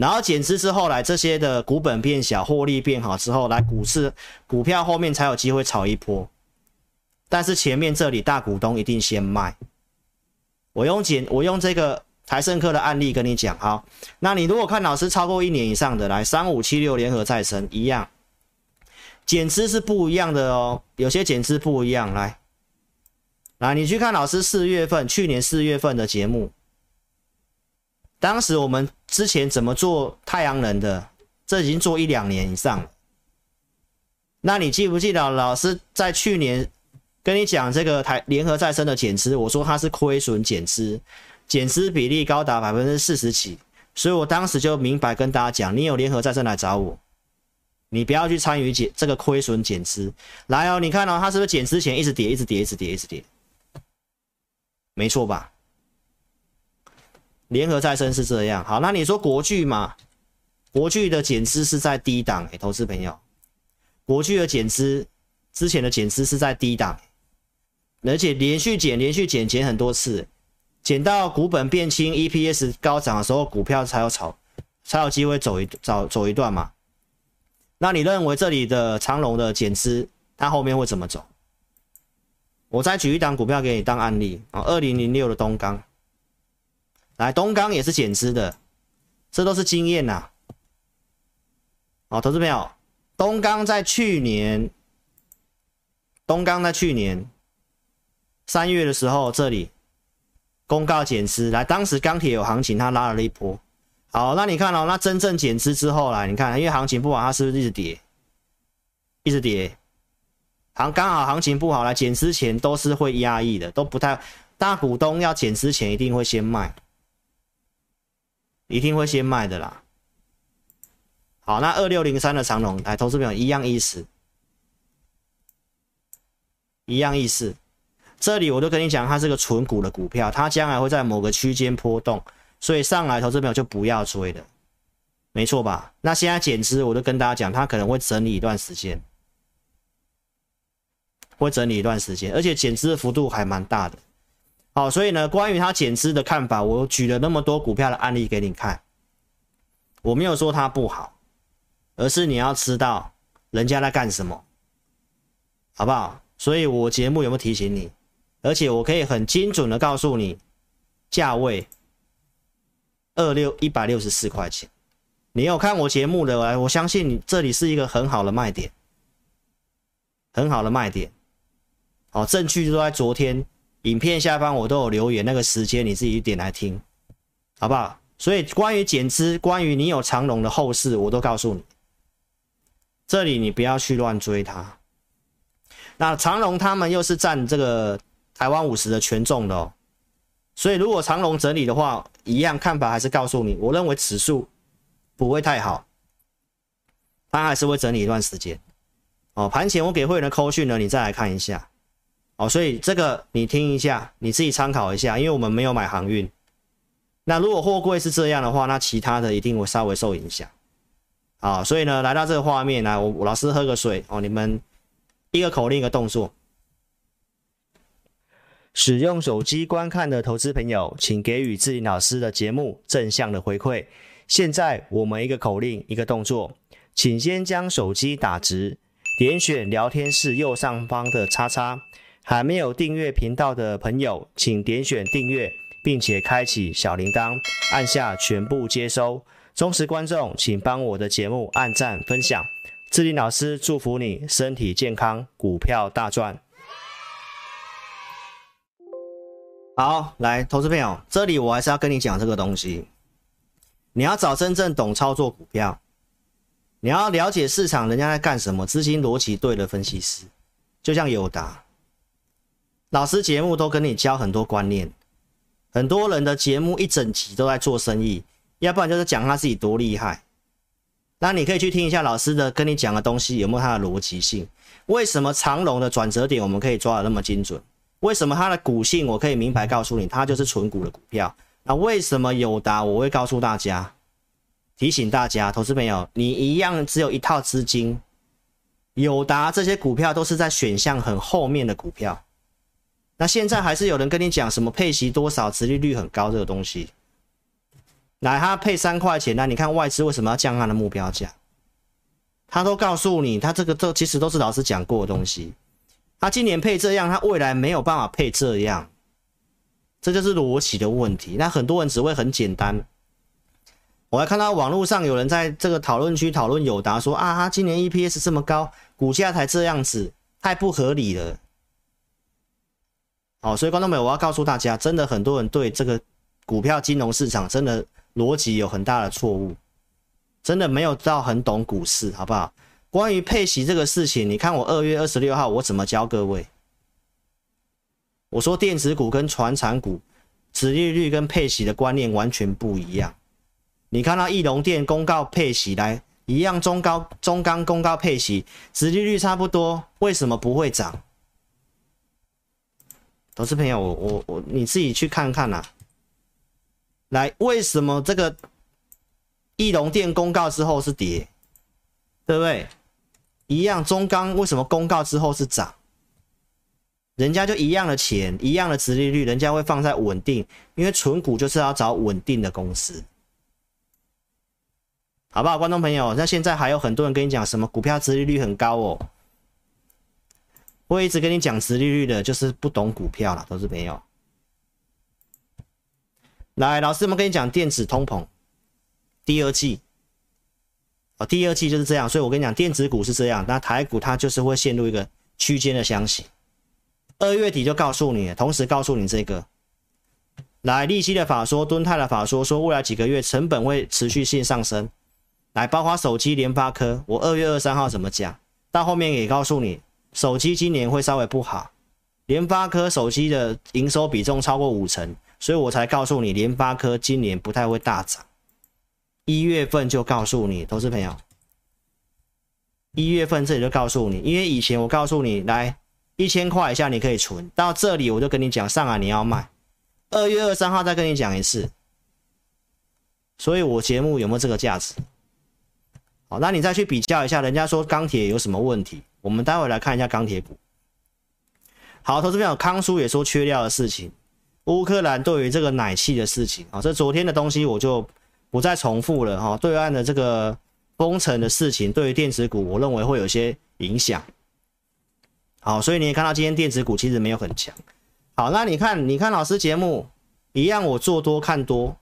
然后减资之后来，这些的股本变小，获利变好之后，来股市股票后面才有机会炒一波。但是前面这里大股东一定先卖。我用减，我用这个。台胜科的案例跟你讲，哈，那你如果看老师超过一年以上的，来三五七六联合再生一样，减资是不一样的哦，有些减资不一样，来，来你去看老师四月份，去年四月份的节目，当时我们之前怎么做太阳能的，这已经做一两年以上了，那你记不记得老师在去年跟你讲这个台联合再生的减资，我说它是亏损减资。减资比例高达百分之四十几，所以我当时就明白跟大家讲，你有联合再生来找我，你不要去参与减这个亏损减资。来哦，你看哦，它是不是减资前一直跌，一直跌，一直跌，一直跌？没错吧？联合再生是这样。好，那你说国巨嘛？国巨的减资是在低档，哎，投资朋友，国巨的减资之前的减资是在低档，而且连续减，连续减，减很多次。减到股本变轻，EPS 高涨的时候，股票才有炒，才有机会走一走走一段嘛。那你认为这里的长荣的减资，它后面会怎么走？我再举一档股票给你当案例啊，二零零六的东钢，来，东钢也是减资的，这都是经验呐。好，投资朋友，东钢在去年，东钢在去年三月的时候，这里。公告减资，来，当时钢铁有行情，它拉了一波。好，那你看哦，那真正减资之后来，你看，因为行情不好，它是不是一直跌，一直跌？行刚好行情不好来减资前都是会压抑的，都不太大股东要减资前一定会先卖，一定会先卖的啦。好，那二六零三的长龙，来，投资朋友一样意思，一样意思。这里我都跟你讲，它是个存股的股票，它将来会在某个区间波动，所以上来投资朋友就不要追了，没错吧？那现在减资，我就跟大家讲，它可能会整理一段时间，会整理一段时间，而且减资的幅度还蛮大的。好，所以呢，关于它减资的看法，我举了那么多股票的案例给你看，我没有说它不好，而是你要知道人家在干什么，好不好？所以我节目有没有提醒你？而且我可以很精准的告诉你，价位二六一百六十四块钱。你有看我节目的来，我相信你这里是一个很好的卖点，很好的卖点。好，证据就在昨天影片下方我都有留言，那个时间你自己点来听，好不好？所以关于减资，关于你有长荣的后市，我都告诉你。这里你不要去乱追它。那长荣他们又是占这个台湾五十的权重的哦，所以如果长荣整理的话，一样看法还是告诉你，我认为指数不会太好，它还是会整理一段时间哦。盘前我给会员的扣讯呢，你再来看一下哦，所以这个你听一下，你自己参考一下，因为我们没有买航运。那如果货柜是这样的话，那其他的一定会稍微受影响啊。所以呢，来到这个画面来，我老师喝个水哦，你们。一个口令，一个动作。使用手机观看的投资朋友，请给予志霖老师的节目正向的回馈。现在我们一个口令，一个动作，请先将手机打直，点选聊天室右上方的叉叉。还没有订阅频道的朋友，请点选订阅，并且开启小铃铛，按下全部接收。忠实观众，请帮我的节目按赞分享。志霖老师祝福你身体健康，股票大赚。好，来，投资朋友，这里我还是要跟你讲这个东西。你要找真正懂操作股票，你要了解市场人家在干什么，资金逻辑对的分析师，就像友达老师节目都跟你教很多观念。很多人的节目一整集都在做生意，要不然就是讲他自己多厉害。那你可以去听一下老师的跟你讲的东西有没有它的逻辑性？为什么长荣的转折点我们可以抓得那么精准？为什么它的股性我可以明白告诉你，它就是纯股的股票？那为什么友达我会告诉大家，提醒大家，投资朋友，你一样只有一套资金，友达这些股票都是在选项很后面的股票。那现在还是有人跟你讲什么配息多少、殖利率很高这个东西。来，他配三块钱，那你看外资为什么要降他的目标价？他都告诉你，他这个都其实都是老师讲过的东西。他今年配这样，他未来没有办法配这样，这就是逻辑的问题。那很多人只会很简单。我还看到网络上有人在这个讨论区讨论友达说啊，他今年 EPS 这么高，股价才这样子，太不合理了。好，所以观众朋友，我要告诉大家，真的很多人对这个股票金融市场真的。逻辑有很大的错误，真的没有到很懂股市，好不好？关于配息这个事情，你看我二月二十六号我怎么教各位？我说电子股跟传产股，殖利率跟配息的观念完全不一样。你看到义隆电公告配息来，一样中高中钢公告配息，殖利率差不多，为什么不会涨？投资朋友，我我我你自己去看看呐、啊。来，为什么这个义隆电公告之后是跌，对不对？一样，中钢为什么公告之后是涨？人家就一样的钱，一样的殖利率，人家会放在稳定，因为存股就是要找稳定的公司，好不好？观众朋友，那现在还有很多人跟你讲什么股票殖利率很高哦，我一直跟你讲殖利率的，就是不懂股票了，投资朋友。来，老师们跟你讲电子通膨，第二季，哦，第二季就是这样，所以我跟你讲，电子股是这样，那台股它就是会陷入一个区间的箱型。二月底就告诉你，同时告诉你这个，来，利息的法说，敦泰的法说，说未来几个月成本会持续性上升。来，包括手机联发科，我二月二三号怎么讲？到后面也告诉你，手机今年会稍微不好，联发科手机的营收比重超过五成。所以我才告诉你，联发科今年不太会大涨。一月份就告诉你，投资朋友，一月份这里就告诉你，因为以前我告诉你，来一千块以下你可以存，到这里我就跟你讲，上来你要卖。二月二三号再跟你讲一次，所以我节目有没有这个价值？好，那你再去比较一下，人家说钢铁有什么问题？我们待会来看一下钢铁股。好，投资朋友，康叔也说缺料的事情，乌克兰对于这个奶气的事情啊，这昨天的东西我就不再重复了哈。对岸的这个封城的事情，对于电子股，我认为会有些影响。好，所以你也看到今天电子股其实没有很强。好，那你看，你看老师节目一样，我做多看多，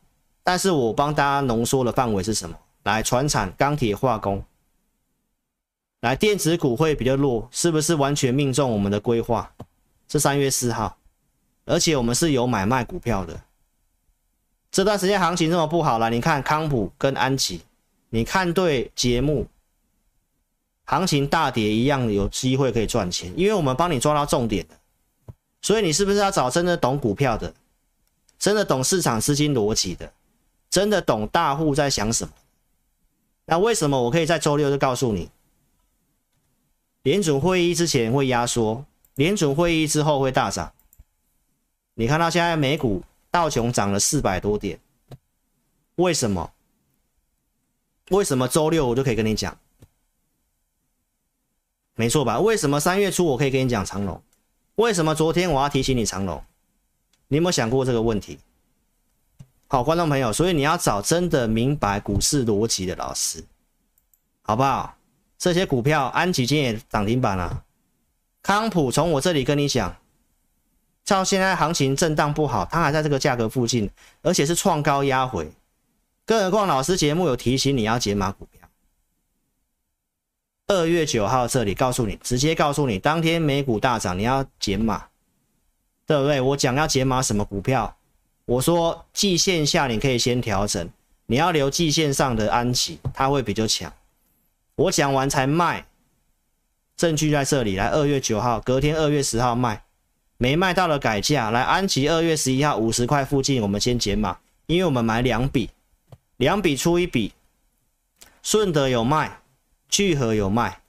但是我帮大家浓缩的范围是什么？来，传产、钢铁、化工，来电子股会比较弱，是不是完全命中我们的规划？是三月四号，而且我们是有买卖股票的。这段时间行情这么不好了，你看康普跟安吉，你看对节目，行情大跌一样有机会可以赚钱，因为我们帮你抓到重点。所以你是不是要找真的懂股票的，真的懂市场资金逻辑的，真的懂大户在想什么？那为什么我可以在周六就告诉你，联准会议之前会压缩，联准会议之后会大涨？你看到现在美股道琼涨了四百多点，为什么？为什么周六我就可以跟你讲？没错吧？为什么三月初我可以跟你讲长荣？为什么昨天我要提醒你长荣？你有没有想过这个问题？好，观众朋友，所以你要找真的明白股市逻辑的老师，好不好？这些股票，安吉今也涨停板了，康普从我这里跟你讲，照现在行情震荡不好，它还在这个价格附近，而且是创高压回，更何况老师节目有提醒你要解码股票。二月九号这里告诉你，直接告诉你，当天美股大涨，你要减码，对不对？我讲要减码什么股票？我说季线下你可以先调整，你要留季线上的安琪，它会比较强。我讲完才卖，证据在这里。来，二月九号，隔天二月十号卖，没卖到了改价。来，安琪二月十一号五十块附近，我们先减码，因为我们买两笔，两笔出一笔，顺德有卖。聚合有卖，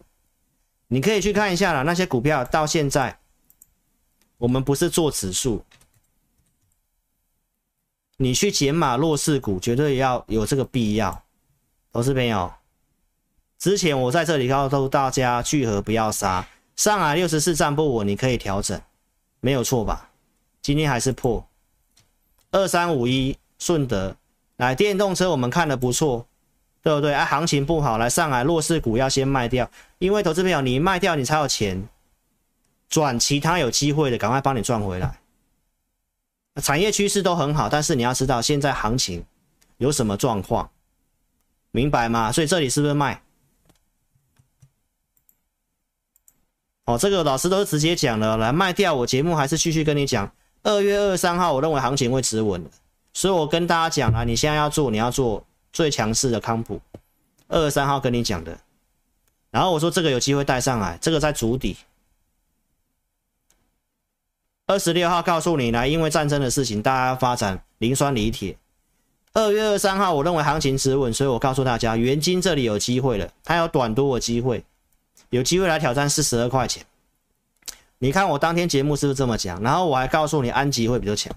你可以去看一下啦。那些股票到现在，我们不是做指数，你去减码弱势股，绝对要有这个必要。投资朋友，之前我在这里告诉大家，聚合不要杀，上海六十四站不稳，你可以调整，没有错吧？今天还是破二三五一顺德，来电动车我们看的不错。对不对？啊，行情不好，来上海弱势股要先卖掉，因为投资朋友，你卖掉你才有钱转其他有机会的，赶快帮你赚回来。产业趋势都很好，但是你要知道现在行情有什么状况，明白吗？所以这里是不是卖？哦，这个老师都是直接讲了，来卖掉，我节目还是继续跟你讲。二月二十三号，我认为行情会止稳的，所以我跟大家讲了，你现在要做，你要做。最强势的康普，二十三号跟你讲的，然后我说这个有机会带上来，这个在足底。二十六号告诉你来，因为战争的事情，大家要发展磷酸锂铁。二月二十三号，我认为行情止稳，所以我告诉大家，元金这里有机会了，它有短多的机会，有机会来挑战四十二块钱。你看我当天节目是不是这么讲？然后我还告诉你安吉会比较强。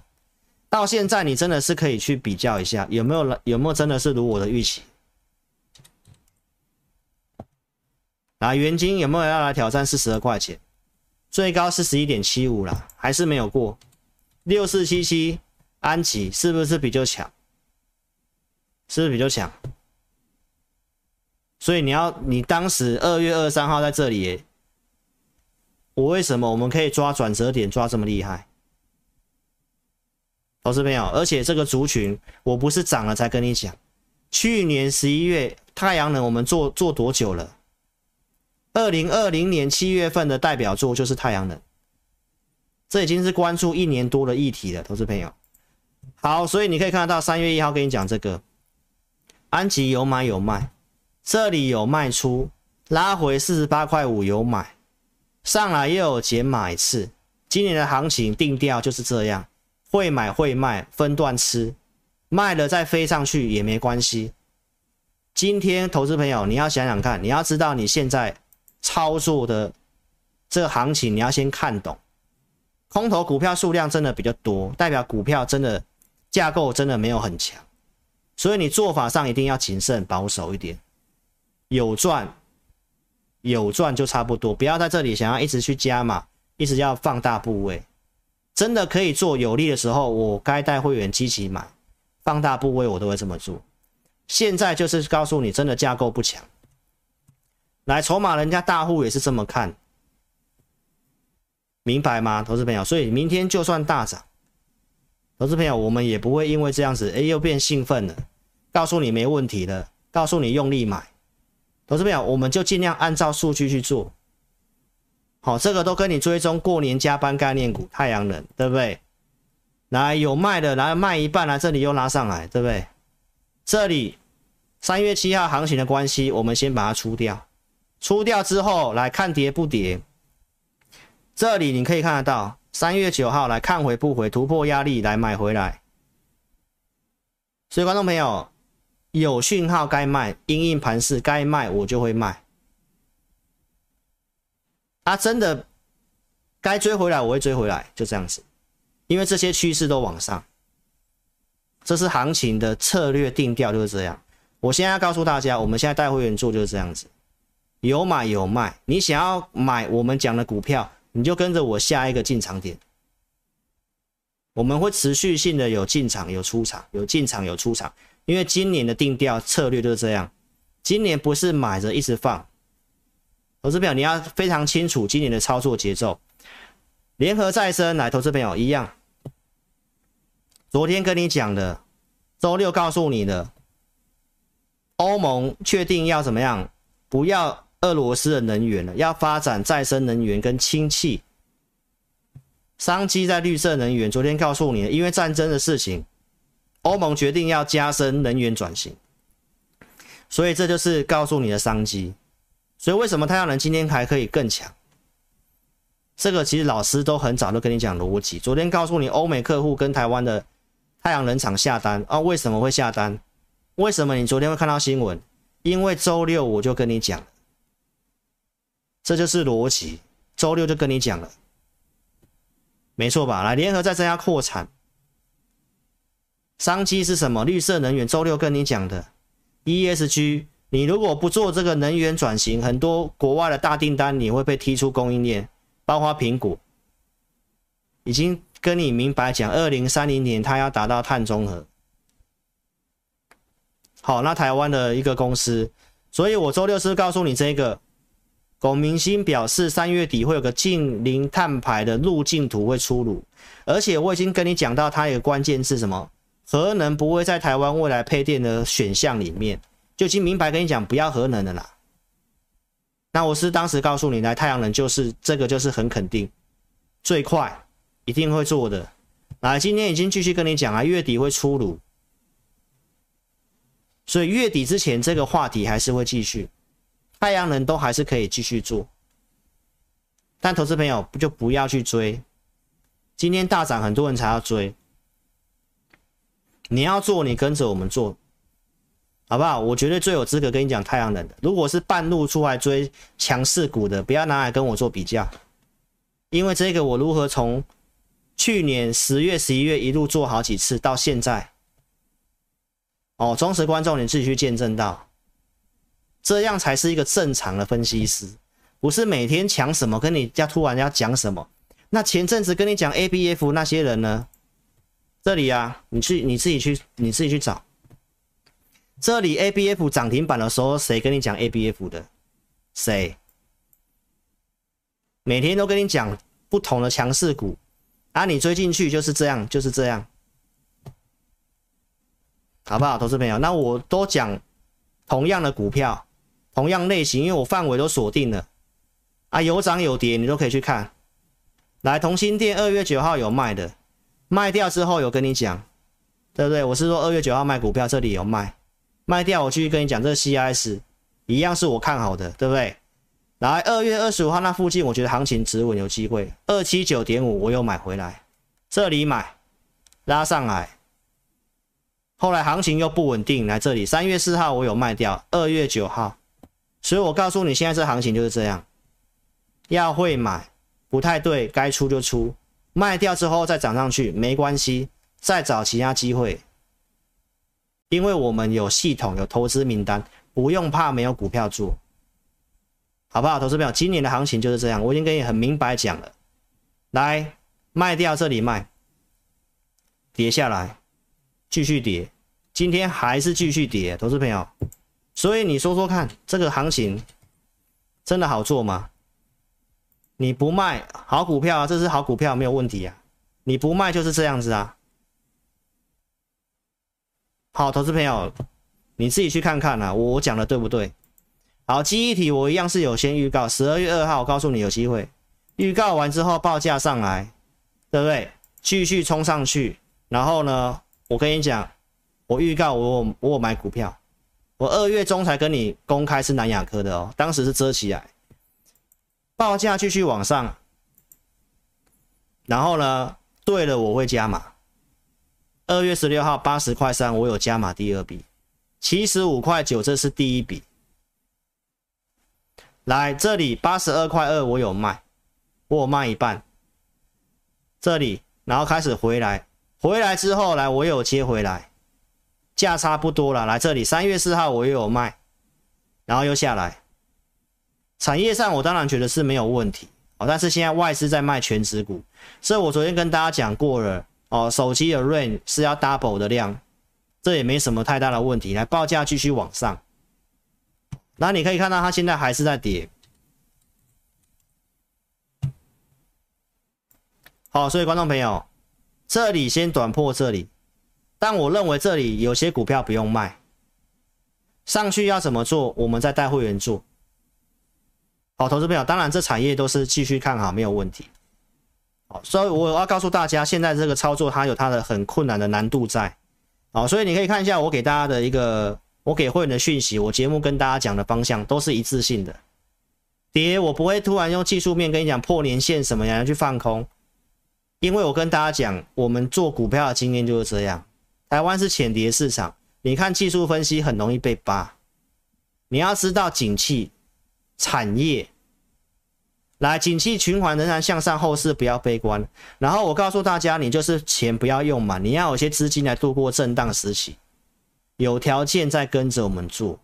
到现在，你真的是可以去比较一下，有没有有没有真的是如我的预期？来，元金有没有要来挑战四十二块钱？最高四十一点七五了，还是没有过。六四七七安吉是不是比较强？是不是比较强？所以你要，你当时二月二十三号在这里，我为什么我们可以抓转折点抓这么厉害？投资朋友，而且这个族群我不是涨了才跟你讲。去年十一月太阳能我们做做多久了？二零二零年七月份的代表作就是太阳能，这已经是关注一年多的议题了。投资朋友，好，所以你可以看得到三月一号跟你讲这个，安吉有买有卖，这里有卖出，拉回四十八块五有买，上来又有减码一次。今年的行情定调就是这样。会买会卖，分段吃，卖了再飞上去也没关系。今天投资朋友，你要想想看，你要知道你现在操作的这个行情，你要先看懂。空头股票数量真的比较多，代表股票真的架构真的没有很强，所以你做法上一定要谨慎保守一点，有赚有赚就差不多，不要在这里想要一直去加码，一直要放大部位。真的可以做有利的时候，我该带会员积极买，放大部位我都会这么做。现在就是告诉你，真的架构不强。来，筹码人家大户也是这么看，明白吗，投资朋友？所以明天就算大涨，投资朋友我们也不会因为这样子，哎，又变兴奋了。告诉你没问题了，告诉你用力买，投资朋友我们就尽量按照数据去做。好，这个都跟你追踪过年加班概念股，太阳能，对不对？来有卖的，来卖一半来，这里又拉上来，对不对？这里三月七号行情的关系，我们先把它出掉。出掉之后，来看跌不跌。这里你可以看得到，三月九号来看回不回，突破压力来买回来。所以观众朋友，有讯号该卖，因应盘势该卖，我就会卖。啊，真的该追回来，我会追回来，就这样子。因为这些趋势都往上，这是行情的策略定调，就是这样。我现在要告诉大家，我们现在带会员做就是这样子。有买有卖，你想要买我们讲的股票，你就跟着我下一个进场点。我们会持续性的有进场有出场，有进场有出场，因为今年的定调策略就是这样。今年不是买着一直放，投资朋友你要非常清楚今年的操作节奏。联合再生来，投资朋友一样，昨天跟你讲的，周六告诉你的，欧盟确定要怎么样，不要。俄罗斯的能源了，要发展再生能源跟氢气，商机在绿色能源。昨天告诉你了，因为战争的事情，欧盟决定要加深能源转型，所以这就是告诉你的商机。所以为什么太阳能今天还可以更强？这个其实老师都很早都跟你讲逻辑。昨天告诉你，欧美客户跟台湾的太阳能厂下单啊，为什么会下单？为什么你昨天会看到新闻？因为周六我就跟你讲。这就是逻辑，周六就跟你讲了，没错吧？来，联合再增加扩产，商机是什么？绿色能源，周六跟你讲的，ESG，你如果不做这个能源转型，很多国外的大订单你会被踢出供应链，包括苹果，已经跟你明白讲，二零三零年它要达到碳中和。好，那台湾的一个公司，所以我周六是告诉你这个。龚明鑫表示，三月底会有个净零碳排的路径图会出炉，而且我已经跟你讲到，它有个关键是什么？核能不会在台湾未来配电的选项里面，就已经明白跟你讲，不要核能的啦。那我是当时告诉你，来太阳能就是这个，就是很肯定，最快一定会做的。来，今天已经继续跟你讲啊，月底会出炉，所以月底之前这个话题还是会继续。太阳能都还是可以继续做，但投资朋友就不要去追。今天大涨，很多人才要追。你要做，你跟着我们做，好不好？我绝对最有资格跟你讲太阳能的。如果是半路出来追强势股的，不要拿来跟我做比较，因为这个我如何从去年十月、十一月一路做好几次到现在，哦，忠实观众你自己去见证到。这样才是一个正常的分析师，不是每天讲什么跟你家突然要讲什么。那前阵子跟你讲 ABF 那些人呢？这里啊，你去你自己去你自己去找。这里 ABF 涨停板的时候，谁跟你讲 ABF 的？谁？每天都跟你讲不同的强势股，啊，你追进去就是这样，就是这样，好不好，投资朋友？那我都讲同样的股票。同样类型，因为我范围都锁定了啊，有涨有跌，你都可以去看。来，同心店二月九号有卖的，卖掉之后有跟你讲，对不对？我是说二月九号卖股票，这里有卖，卖掉我继续跟你讲，这个 CIS 一样是我看好的，对不对？来，二月二十五号那附近，我觉得行情止稳有机会，二七九点五我有买回来，这里买拉上来，后来行情又不稳定，来这里。三月四号我有卖掉，二月九号。所以我告诉你，现在这行情就是这样，要会买，不太对，该出就出，卖掉之后再涨上去没关系，再找其他机会。因为我们有系统，有投资名单，不用怕没有股票做，好不好？投资朋友，今年的行情就是这样，我已经跟你很明白讲了。来，卖掉这里卖，跌下来，继续跌，今天还是继续跌，投资朋友。所以你说说看，这个行情真的好做吗？你不卖好股票啊，这是好股票没有问题啊。你不卖就是这样子啊。好，投资朋友，你自己去看看啊，我讲的对不对？好，记忆体我一样是有先预告，十二月二号我告诉你有机会，预告完之后报价上来，对不对？继续冲上去，然后呢，我跟你讲，我预告我我买股票，我二月中才跟你公开是南亚科的哦，当时是遮起来。报价继续往上，然后呢？对了，我会加码。二月十六号八十块三，我有加码第二笔，七十五块九，这是第一笔。来这里八十二块二，我有卖，我有卖一半。这里，然后开始回来，回来之后来，我有接回来，价差不多了。来这里三月四号我又有卖，然后又下来。产业上，我当然觉得是没有问题哦，但是现在外资在卖全值股，所以我昨天跟大家讲过了哦，手机的 rain 是要 double 的量，这也没什么太大的问题。来，报价继续往上，那你可以看到它现在还是在跌。好，所以观众朋友，这里先短破这里，但我认为这里有些股票不用卖，上去要怎么做，我们再带会员做。好，投资朋友，当然这产业都是继续看好，没有问题。好，所以我要告诉大家，现在这个操作它有它的很困难的难度在。好，所以你可以看一下我给大家的一个，我给会员的讯息，我节目跟大家讲的方向都是一致性的。跌，我不会突然用技术面跟你讲破年线什么样去放空，因为我跟大家讲，我们做股票的经验就是这样。台湾是浅碟市场，你看技术分析很容易被扒。你要知道景气。产业来，景气循环仍然向上，后市不要悲观。然后我告诉大家，你就是钱不要用满，你要有些资金来度过震荡时期，有条件再跟着我们做。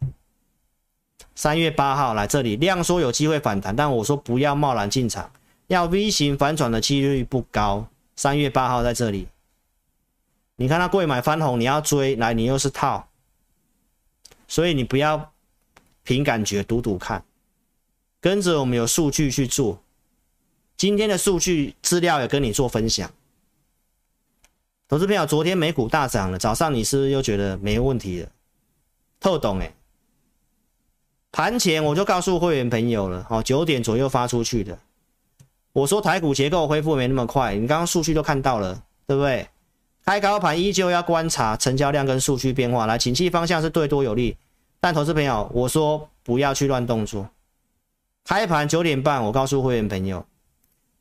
三月八号来这里，量说有机会反弹，但我说不要贸然进场，要 V 型反转的几率不高。三月八号在这里，你看它贵买翻红，你要追来，你又是套，所以你不要凭感觉赌赌看。跟着我们有数据去做，今天的数据资料也跟你做分享。投资朋友，昨天美股大涨了，早上你是不是又觉得没问题了？透懂哎。盘前我就告诉会员朋友了，哦，九点左右发出去的。我说台股结构恢复没那么快，你刚刚数据都看到了，对不对？开高盘依旧要观察成交量跟数据变化，来，景气方向是对多有利，但投资朋友，我说不要去乱动作。开盘九点半，我告诉会员朋友，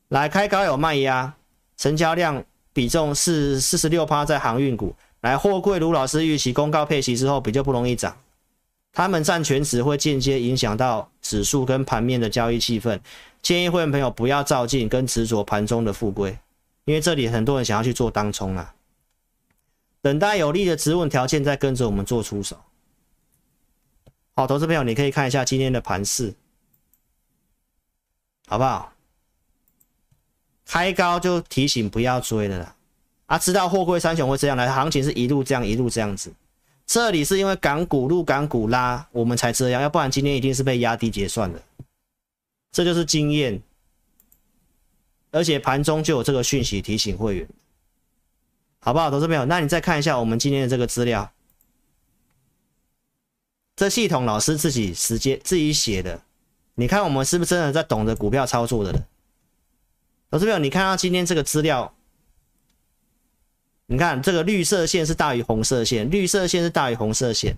来开高有卖压，成交量比重是四十六趴，在航运股。来货柜，卢老师预期公告配息之后比较不容易涨，他们占全值会间接影响到指数跟盘面的交易气氛。建议会员朋友不要照进跟执着盘中的富贵，因为这里很多人想要去做当冲啊，等待有利的止稳条件再跟着我们做出手。好，投资朋友，你可以看一下今天的盘势。好不好？开高就提醒不要追了啦。啊，知道货柜三雄会这样来，行情是一路这样一路这样子。这里是因为港股入港股拉，我们才这样，要不然今天一定是被压低结算的。这就是经验，而且盘中就有这个讯息提醒会员，好不好？投资朋友，那你再看一下我们今天的这个资料，这系统老师自己时间自己写的。你看我们是不是真的在懂得股票操作的人？投资朋友，你看到今天这个资料，你看这个绿色线是大于红色线，绿色线是大于红色线。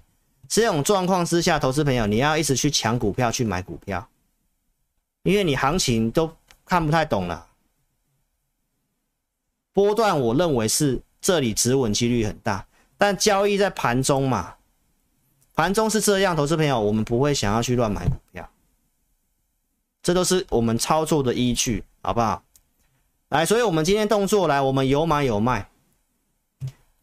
这种状况之下，投资朋友你要一直去抢股票去买股票，因为你行情都看不太懂了。波段我认为是这里止稳几率很大，但交易在盘中嘛，盘中是这样，投资朋友我们不会想要去乱买股票。这都是我们操作的依据，好不好？来，所以我们今天动作来，我们有买有卖。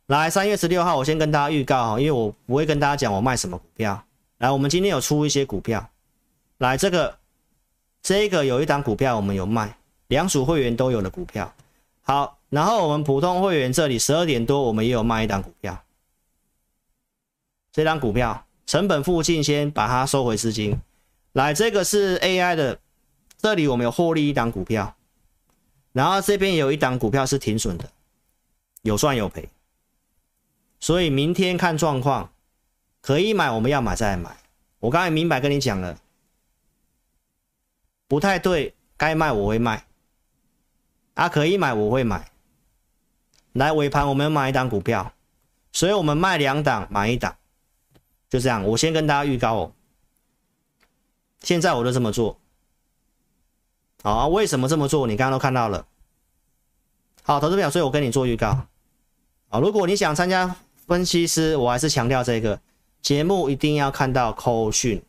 来，三月十六号，我先跟大家预告哈，因为我不会跟大家讲我卖什么股票。来，我们今天有出一些股票。来，这个这个有一档股票我们有卖，两组会员都有的股票。好，然后我们普通会员这里十二点多我们也有卖一档股票。这档股票成本附近先把它收回资金。来，这个是 AI 的，这里我们有获利一档股票，然后这边有一档股票是停损的，有赚有赔。所以明天看状况，可以买，我们要买再买。我刚才明白跟你讲了，不太对，该卖我会卖。啊，可以买我会买。来尾盘我们买一档股票，所以我们卖两档买一档，就这样。我先跟大家预告哦，现在我就这么做。好啊，为什么这么做？你刚刚都看到了。好，投资表，所以我跟你做预告。啊，如果你想参加。分析师，我还是强调这个节目一定要看到扣讯。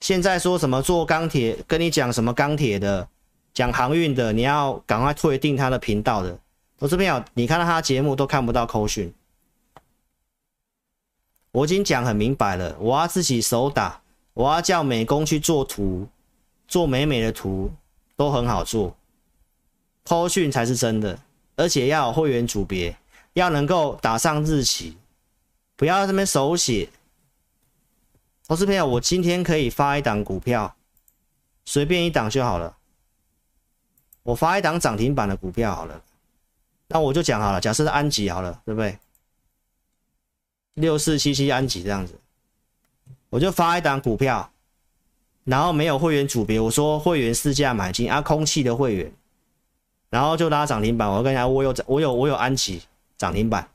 现在说什么做钢铁，跟你讲什么钢铁的，讲航运的，你要赶快退订他的频道的。我这边有，你看到他节目都看不到扣讯。我已经讲很明白了，我要自己手打，我要叫美工去做图，做美美的图都很好做，扣讯才是真的，而且要有会员组别。要能够打上日期，不要这边手写。投资朋友，我今天可以发一档股票，随便一档就好了。我发一档涨停板的股票好了，那我就讲好了，假设是安吉好了，对不对？六四七七安吉这样子，我就发一档股票，然后没有会员组别，我说会员市价买进啊，空气的会员，然后就拉涨停板。我跟你讲，我有我有我有安琪。涨停板，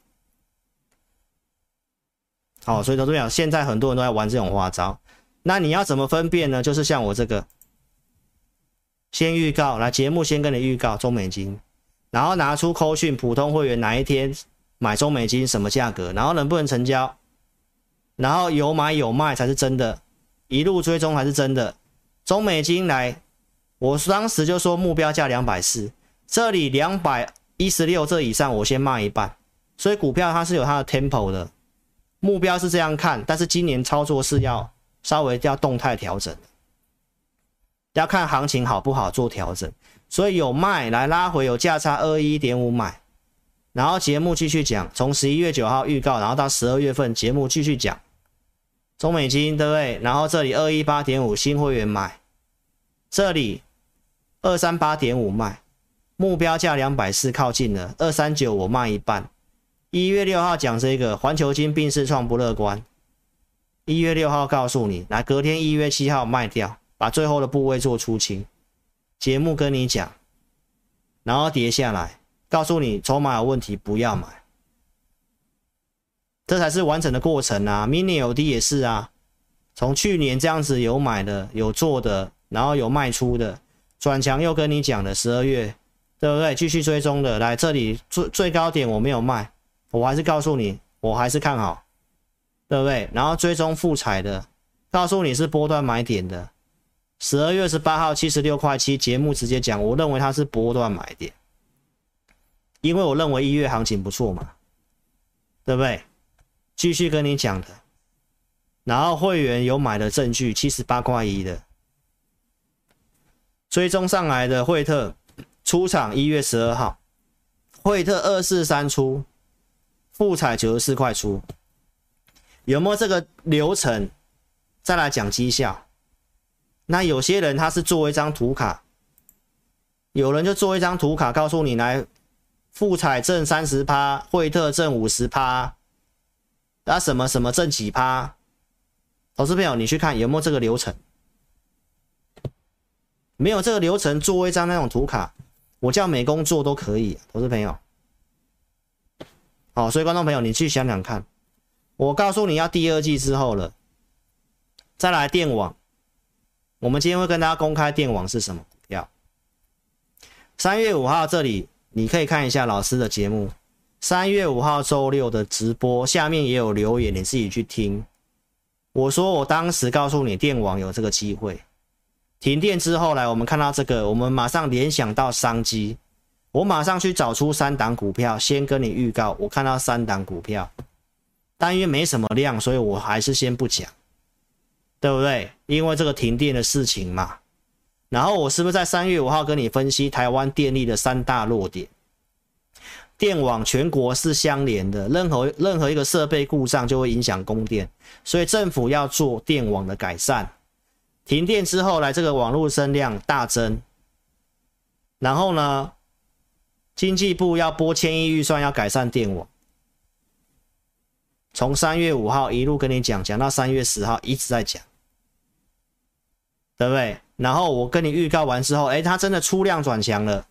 好，所以投资者现在很多人都在玩这种花招。那你要怎么分辨呢？就是像我这个，先预告，来节目先跟你预告中美金，然后拿出扣讯普通会员哪一天买中美金什么价格，然后能不能成交，然后有买有卖才是真的，一路追踪还是真的。中美金来，我当时就说目标价两百四，这里两百一十六这以上我先卖一半。所以股票它是有它的 tempo 的，目标是这样看，但是今年操作是要稍微要动态调整，要看行情好不好做调整。所以有卖来拉回，有价差二一点五买，然后节目继续讲，从十一月九号预告，然后到十二月份节目继续讲中美金，对不对？然后这里二一八点五新会员买，这里二三八点五卖，目标价两百四靠近了，二三九我卖一半。一月六号讲这个环球金病市创不乐观。一月六号告诉你，来隔天一月七号卖掉，把最后的部位做出清。节目跟你讲，然后跌下来，告诉你筹码有问题，不要买。这才是完整的过程啊！mini LED 也是啊，从去年这样子有买的、有做的，然后有卖出的，转强又跟你讲的十二月，对不对？继续追踪的，来这里最最高点我没有卖。我还是告诉你，我还是看好，对不对？然后追踪复彩的，告诉你是波段买点的。十二月十八号七十六块七，节目直接讲，我认为它是波段买点，因为我认为一月行情不错嘛，对不对？继续跟你讲的，然后会员有买的证据，七十八块一的，追踪上来的惠特出场一月十二号，惠特二四三出。富彩九十四块出，有没有这个流程？再来讲绩效。那有些人他是做一张图卡，有人就做一张图卡，告诉你来，富彩挣三十趴，惠特挣五十趴，那什么什么挣几趴？投资朋友，你去看有没有这个流程？没有这个流程，做一张那种图卡，我叫美工做都可以。投资朋友。好，所以观众朋友，你去想想看，我告诉你要第二季之后了，再来电网。我们今天会跟大家公开电网是什么股票。三月五号这里你可以看一下老师的节目，三月五号周六的直播下面也有留言，你自己去听。我说我当时告诉你电网有这个机会，停电之后来，我们看到这个，我们马上联想到商机。我马上去找出三档股票，先跟你预告，我看到三档股票，但因为没什么量，所以我还是先不讲，对不对？因为这个停电的事情嘛。然后我是不是在三月五号跟你分析台湾电力的三大弱点？电网全国是相连的，任何任何一个设备故障就会影响供电，所以政府要做电网的改善。停电之后来这个网络声量大增，然后呢，经济部要拨千亿预算要改善电网。从三月五号一路跟你讲讲到三月十号一直在讲，对不对？然后我跟你预告完之后，哎，它真的出量转强了，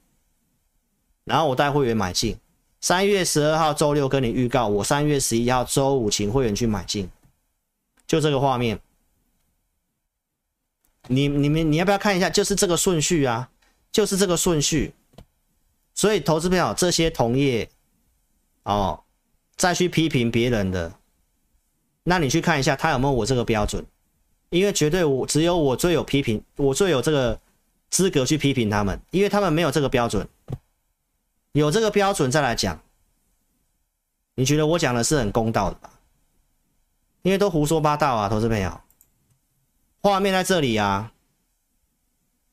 然后我带会员买进。三月十二号周六跟你预告，我三月十一号周五请会员去买进，就这个画面。你你们你要不要看一下？就是这个顺序啊，就是这个顺序。所以投资朋友这些同业哦，再去批评别人的，那你去看一下他有没有我这个标准？因为绝对我只有我最有批评，我最有这个资格去批评他们，因为他们没有这个标准。有这个标准再来讲，你觉得我讲的是很公道的吧？因为都胡说八道啊，投资朋友。画面在这里啊，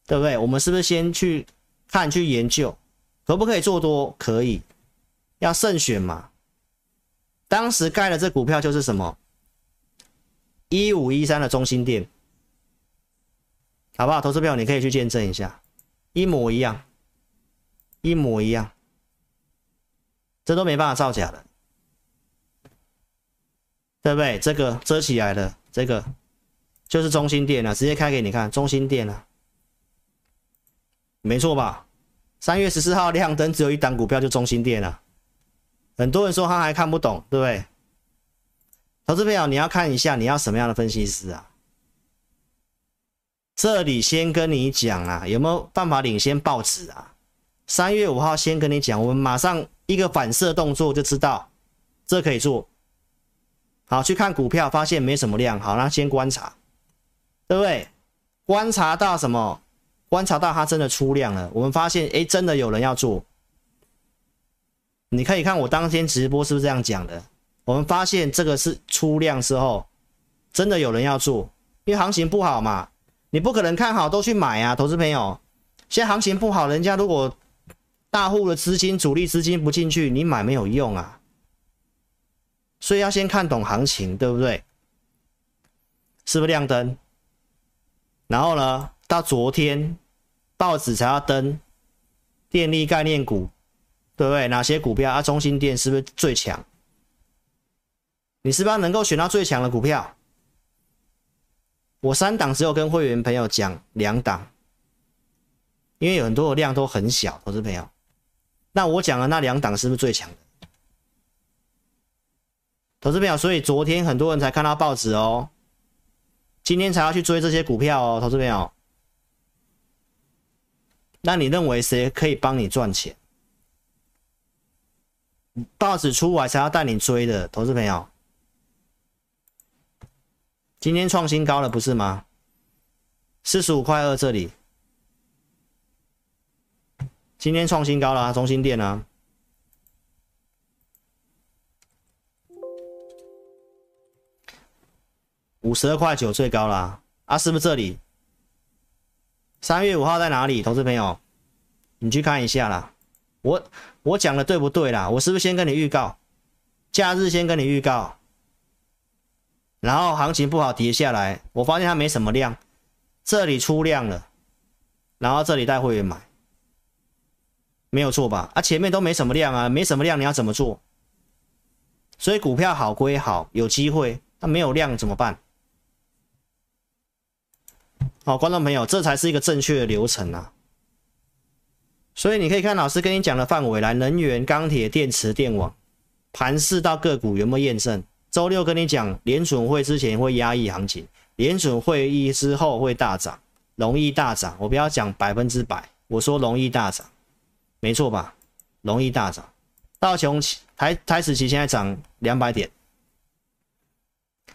对不对？我们是不是先去看、去研究，可不可以做多？可以，要慎选嘛。当时盖的这股票就是什么？一五一三的中心店，好不好？投资朋友，你可以去见证一下，一模一样，一模一样。这都没办法造假的，对不对？这个遮起来的，这个就是中心店了，直接开给你看，中心店了，没错吧？三月十四号亮灯，只有一档股票，就中心店了。很多人说他还看不懂，对不对？投资朋友，你要看一下，你要什么样的分析师啊？这里先跟你讲啊，有没有办法领先报纸啊？三月五号先跟你讲，我们马上。一个反射动作就知道，这可以做。好，去看股票，发现没什么量。好，那先观察，对不对？观察到什么？观察到它真的出量了。我们发现，哎，真的有人要做。你可以看我当天直播是不是这样讲的？我们发现这个是出量之后，真的有人要做，因为行情不好嘛，你不可能看好都去买啊，投资朋友。现在行情不好，人家如果。大户的资金、主力资金不进去，你买没有用啊。所以要先看懂行情，对不对？是不是亮灯？然后呢，到昨天报纸才要登电力概念股，对不对？哪些股票啊？中心电是不是最强？你是不是能够选到最强的股票？我三档只有跟会员朋友讲两档，因为有很多的量都很小，投资朋友。那我讲的那两档是不是最强的？投资朋友，所以昨天很多人才看到报纸哦，今天才要去追这些股票哦，投资朋友。那你认为谁可以帮你赚钱？报纸出来才要带你追的，投资朋友。今天创新高了，不是吗？四十五块二这里。今天创新高了啊，中心店啊，五十二块九最高了啊，是不是这里？三月五号在哪里？投资朋友，你去看一下啦。我我讲的对不对啦？我是不是先跟你预告？假日先跟你预告，然后行情不好跌下来，我发现它没什么量，这里出量了，然后这里带会员买。没有错吧？啊，前面都没什么量啊，没什么量，你要怎么做？所以股票好归好，有机会，它没有量怎么办？好，观众朋友，这才是一个正确的流程啊。所以你可以看老师跟你讲的范围来，能源、钢铁、电池、电网，盘势到个股有没有验证？周六跟你讲，联准会之前会压抑行情，联准会议之后会大涨，容易大涨。我不要讲百分之百，我说容易大涨。没错吧？容易大涨，道琼台台指期现在涨两百点，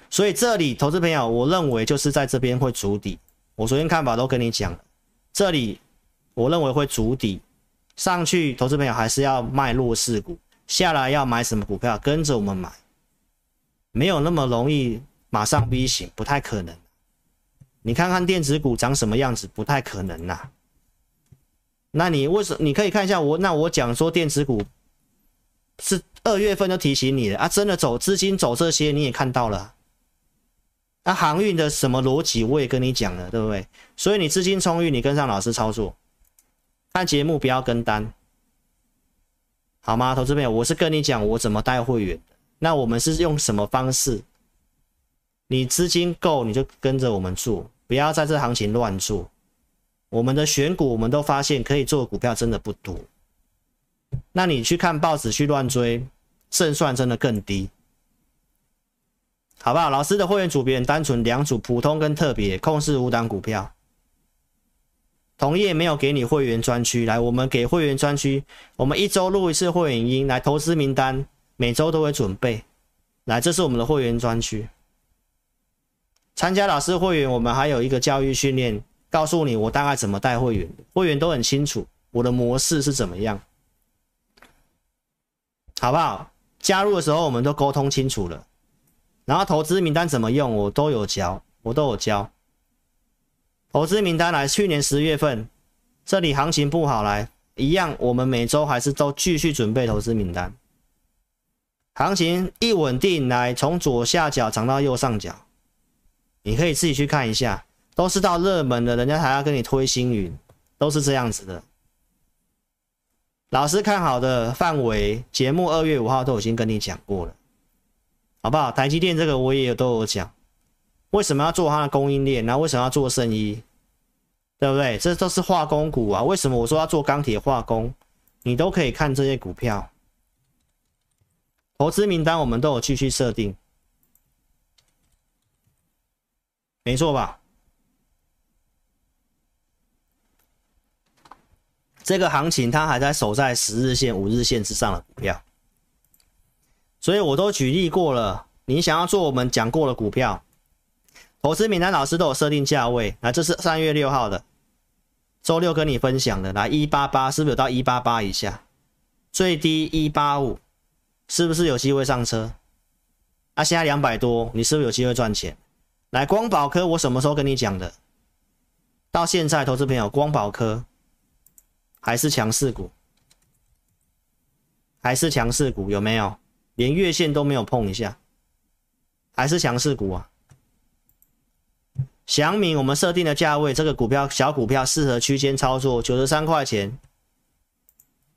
所以这里投资朋友，我认为就是在这边会筑底。我昨天看法都跟你讲了，这里我认为会筑底，上去，投资朋友还是要卖弱势股，下来要买什么股票？跟着我们买，没有那么容易马上 V 型，不太可能。你看看电子股长什么样子，不太可能呐、那你为什么？你可以看一下我，那我讲说电子股是二月份就提醒你了啊，真的走资金走这些你也看到了。那、啊、航运的什么逻辑我也跟你讲了，对不对？所以你资金充裕，你跟上老师操作，看节目不要跟单，好吗？投资朋友，我是跟你讲我怎么带会员，那我们是用什么方式？你资金够你就跟着我们做，不要在这行情乱做。我们的选股我们都发现可以做股票真的不多，那你去看报纸去乱追，胜算真的更低。好不好？老师的会员组别很单纯，两组普通跟特别，控制五档股票。同业没有给你会员专区，来，我们给会员专区，我们一周录一次会员音，来投资名单，每周都会准备。来，这是我们的会员专区。参加老师会员，我们还有一个教育训练，告诉你我大概怎么带会员，会员都很清楚我的模式是怎么样，好不好？加入的时候我们都沟通清楚了。然后投资名单怎么用，我都有教，我都有教。投资名单来，去年十月份，这里行情不好来，一样，我们每周还是都继续准备投资名单。行情一稳定来，从左下角涨到右上角，你可以自己去看一下，都是到热门的，人家还要跟你推星云，都是这样子的。老师看好的范围，节目二月五号都已经跟你讲过了。好不好？台积电这个我也有都有讲，为什么要做它的供应链？然后为什么要做生意？对不对？这都是化工股啊。为什么我说要做钢铁化工？你都可以看这些股票，投资名单我们都有继续设定，没错吧？这个行情它还在守在十日线、五日线之上的股票。所以我都举例过了，你想要做我们讲过的股票，投资名单老师都有设定价位。来，这是三月六号的，周六跟你分享的，来一八八是不是有到一八八以下？最低一八五，是不是有机会上车？啊，现在两百多，你是不是有机会赚钱？来，光宝科我什么时候跟你讲的？到现在，投资朋友，光宝科还是强势股，还是强势股，有没有？连月线都没有碰一下，还是强势股啊！祥明，我们设定的价位，这个股票小股票适合区间操作，九十三块钱，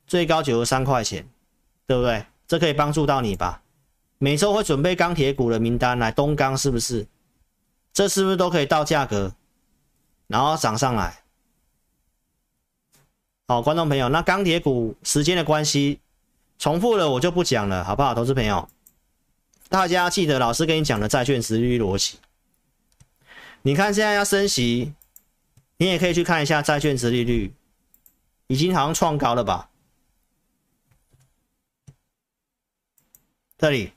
最高九十三块钱，对不对？这可以帮助到你吧？每周会准备钢铁股的名单来，东钢是不是？这是不是都可以到价格，然后涨上来？好，观众朋友，那钢铁股时间的关系。重复了我就不讲了，好不好？投资朋友，大家记得老师跟你讲的债券殖利率逻辑。你看现在要升息，你也可以去看一下债券殖利率，已经好像创高了吧？这里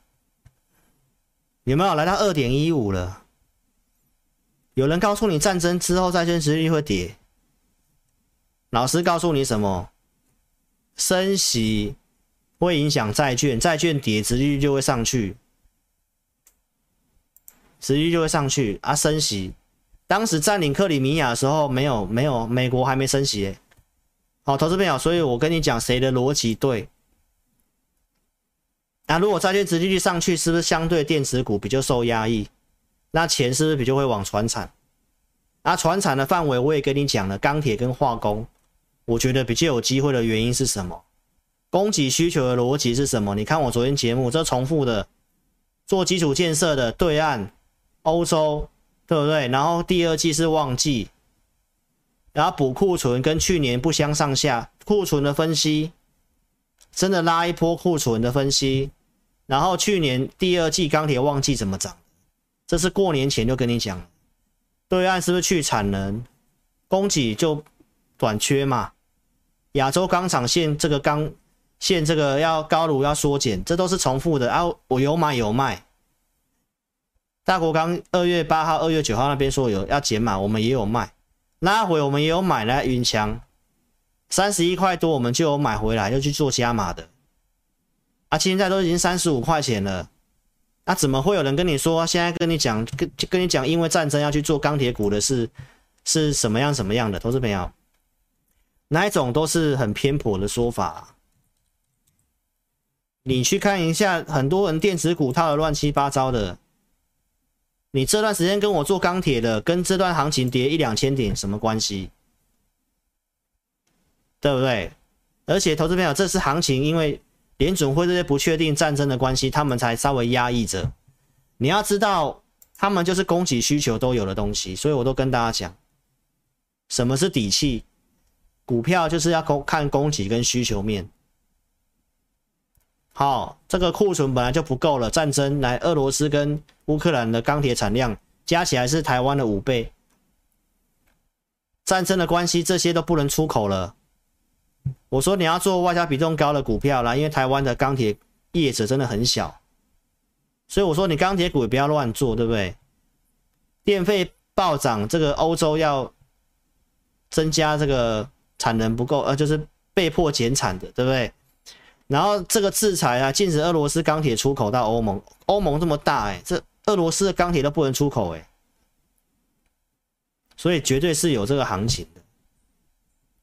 有没有来到二点一五了？有人告诉你战争之后债券殖利率会跌，老师告诉你什么？升息。会影响债券，债券跌，殖利率就会上去，殖利率就会上去啊！升息，当时占领克里米亚的时候，没有没有，美国还没升息。好，投资朋友，所以我跟你讲，谁的逻辑对？那如果债券殖利率上去，是不是相对电子股比较受压抑？那钱是不是比较会往船产？那船产的范围我也跟你讲了，钢铁跟化工，我觉得比较有机会的原因是什么？供给需求的逻辑是什么？你看我昨天节目，这重复的，做基础建设的对岸、欧洲，对不对？然后第二季是旺季，然后补库存跟去年不相上下，库存的分析真的拉一波库存的分析，然后去年第二季钢铁旺季怎么涨？这是过年前就跟你讲，对岸是不是去产能，供给就短缺嘛？亚洲钢厂线这个钢。线这个要高炉要缩减，这都是重复的啊！我有买有卖。大国钢二月八号、二月九号那边说有要减码，我们也有卖。拉回我们也有买来云强，三十一块多我们就有买回来，又去做加码的。啊，现在都已经三十五块钱了，那、怎么会有人跟你说现在跟你讲跟跟你讲，因为战争要去做钢铁股的是是什么样什么样的？投资朋友，哪一种都是很偏颇的说法、你去看一下，很多人电子股套的乱七八糟的。你这段时间跟我做钢铁的，跟这段行情跌一两千点什么关系？对不对？而且投资朋友，这次行情因为联准会这些不确定战争的关系，他们才稍微压抑着。你要知道，他们就是供给需求都有的东西，所以我都跟大家讲，什么是底气？股票就是要看供给跟需求面。好，这个库存本来就不够了，战争来，俄罗斯跟乌克兰的钢铁产量加起来是台湾的五倍，战争的关系，这些都不能出口了。我说你要做外销比重高的股票啦，因为台湾的钢铁业者真的很小，所以我说你钢铁股也不要乱做，对不对？电费暴涨，这个欧洲要增加这个产能不够，呃，就是被迫减产的，对不对？然后这个制裁啊，禁止俄罗斯钢铁出口到欧盟。欧盟这么大哎，这俄罗斯的钢铁都不能出口哎，所以绝对是有这个行情的，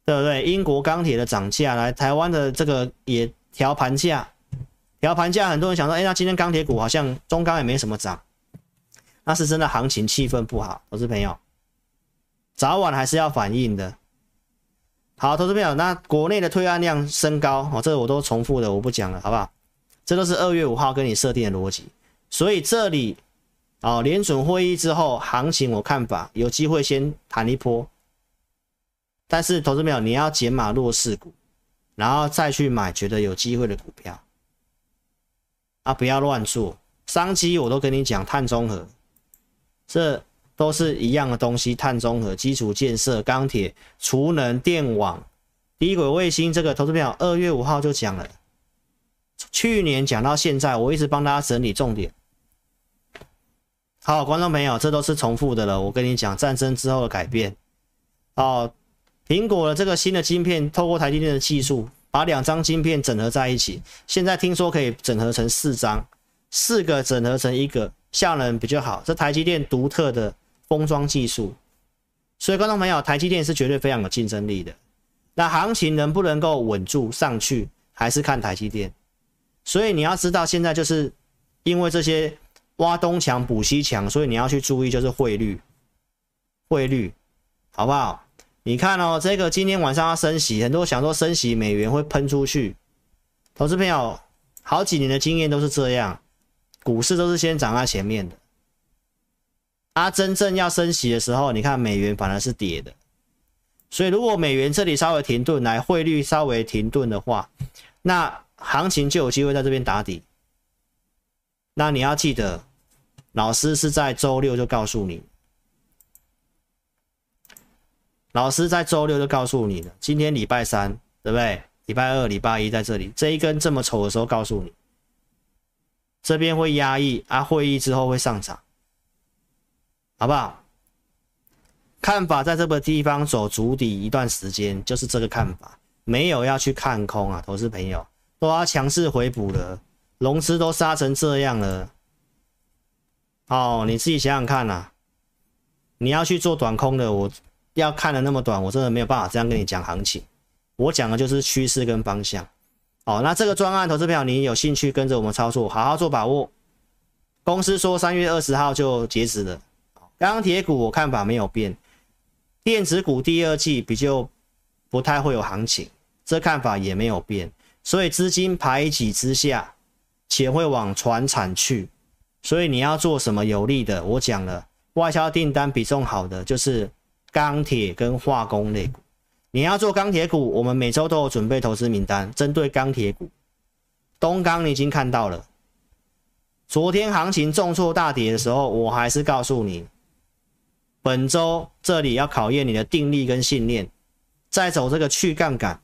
对不对？英国钢铁的涨价，来台湾的这个也调盘价，调盘价，很多人想说，哎，那今天钢铁股好像中钢也没什么涨，那是真的行情气氛不好，投资朋友，早晚还是要反应的。好，投资朋友，那国内的推案量升高，哦，这个我都重复的，我不讲了，好不好？这都是二月五号跟你设定的逻辑，所以这里，哦，联准会议之后，行情我看法有机会先弹一波，但是投资朋友，你要减码弱势股，然后再去买觉得有机会的股票，啊，不要乱做，商机我都跟你讲，碳中和，这。都是一样的东西，碳中和、基础建设、钢铁、储能、电网、低轨卫星。这个投资票二月五号就讲了，去年讲到现在，我一直帮大家整理重点。好，观众朋友，这都是重复的了。我跟你讲，战争之后的改变。哦，苹果的这个新的晶片，透过台积电的技术，把两张晶片整合在一起，现在听说可以整合成四张，四个整合成一个，效能比较好。这台积电独特的。封装技术，所以观众朋友，台积电是绝对非常有竞争力的。那行情能不能够稳住上去，还是看台积电。所以你要知道，现在就是因为这些挖东墙补西墙，所以你要去注意就是汇率，汇率好不好？你看哦，这个今天晚上要升息，很多想说升息美元会喷出去。投资朋友，好几年的经验都是这样，股市都是先涨在前面的。啊，真正要升息的时候，你看美元反而是跌的，所以如果美元这里稍微停顿，来汇率稍微停顿的话，那行情就有机会在这边打底。那你要记得，老师是在周六就告诉你，老师在周六就告诉你了，今天礼拜三，对不对？礼拜二、礼拜一在这里，这一根这么丑的时候告诉你，这边会压抑啊，会议之后会上涨。好不好？看法在这个地方走足底一段时间，就是这个看法，没有要去看空啊，投资朋友都要强势回补了，融资都杀成这样了，哦，你自己想想看啊，你要去做短空的，我要看的那么短，我真的没有办法这样跟你讲行情，我讲的就是趋势跟方向。哦，那这个专案投资票，你有兴趣跟着我们操作，好好做把握。公司说三月二十号就截止了。钢铁股我看法没有变，电子股第二季比较不太会有行情，这看法也没有变，所以资金排挤之下，钱会往传产去，所以你要做什么有利的？我讲了，外销订单比重好的就是钢铁跟化工类股，你要做钢铁股，我们每周都有准备投资名单，针对钢铁股，东钢你已经看到了，昨天行情重挫大跌的时候，我还是告诉你。本周这里要考验你的定力跟信念，再走这个去杠杆，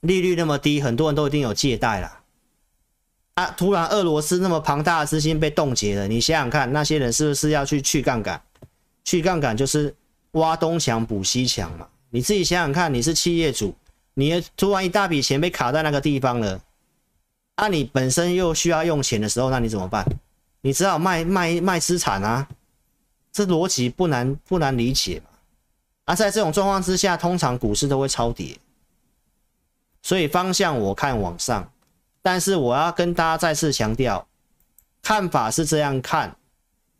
利率那么低，很多人都一定有借贷了啊！突然俄罗斯那么庞大的资金被冻结了，你想想看，那些人是不是要去去杠杆？去杠杆就是挖东墙补西墙嘛。你自己想想看，你是企业主，你突然一大笔钱被卡在那个地方了，那、啊、你本身又需要用钱的时候，那你怎么办？你只好卖卖卖资产啊，这逻辑不难不难理解嘛。啊，在这种状况之下，通常股市都会超跌，所以方向我看往上，但是我要跟大家再次强调，看法是这样看，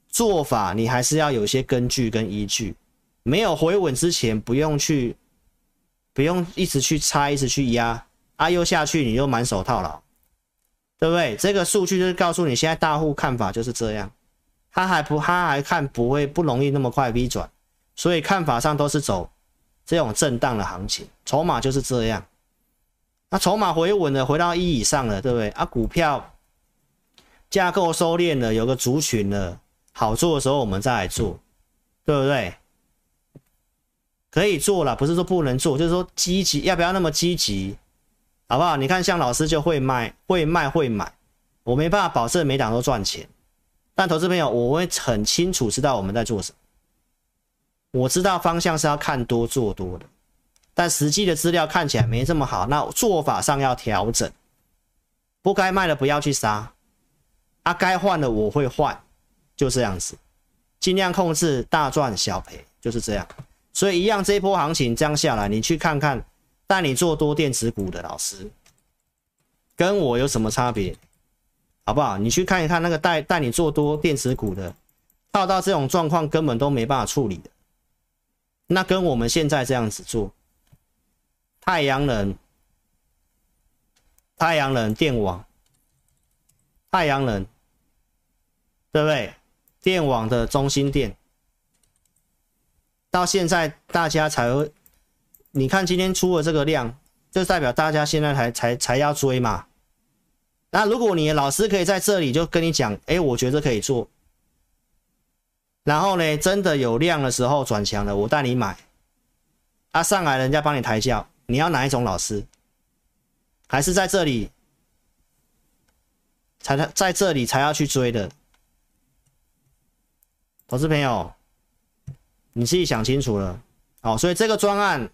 做法你还是要有些根据跟依据。没有回稳之前，不用去，不用一直去猜，一直去压，啊，又下去你就满手套牢，对不对？这个数据就是告诉你，现在大户看法就是这样，他还不，他还看不会不容易那么快 V 转，所以看法上都是走这种震荡的行情，筹码就是这样。那筹码回稳了，回到一以上了，对不对？啊，股票架构收敛了，有个族群了，好做的时候我们再来做，对不对？可以做了，不是说不能做，就是说积极，要不要那么积极，好不好？你看，像老师就会卖，会卖，会买，我没办法保证每档都赚钱，但投资朋友，我会很清楚知道我们在做什么，我知道方向是要看多做多的，但实际的资料看起来没这么好，那做法上要调整，不该卖的不要去杀，啊，该换的我会换，就这样子，尽量控制大赚小赔，就是这样。所以一样，这一波行情这样下来，你去看看带你做多电子股的老师，跟我有什么差别，好不好？你去看一看那个带带你做多电子股的，套到这种状况根本都没办法处理的，那跟我们现在这样子做，太阳能、太阳能电网、太阳能，对不对？电网的中心电。到现在大家才会，你看今天出了这个量，就代表大家现在才才才要追嘛。那如果你的老师可以在这里就跟你讲，哎，我觉得可以做。然后呢，真的有量的时候转强了，我带你买。啊，上来人家帮你抬轿，你要哪一种老师？还是在这里才在这里才要去追的？投资朋友。你自己想清楚了，好，所以这个专案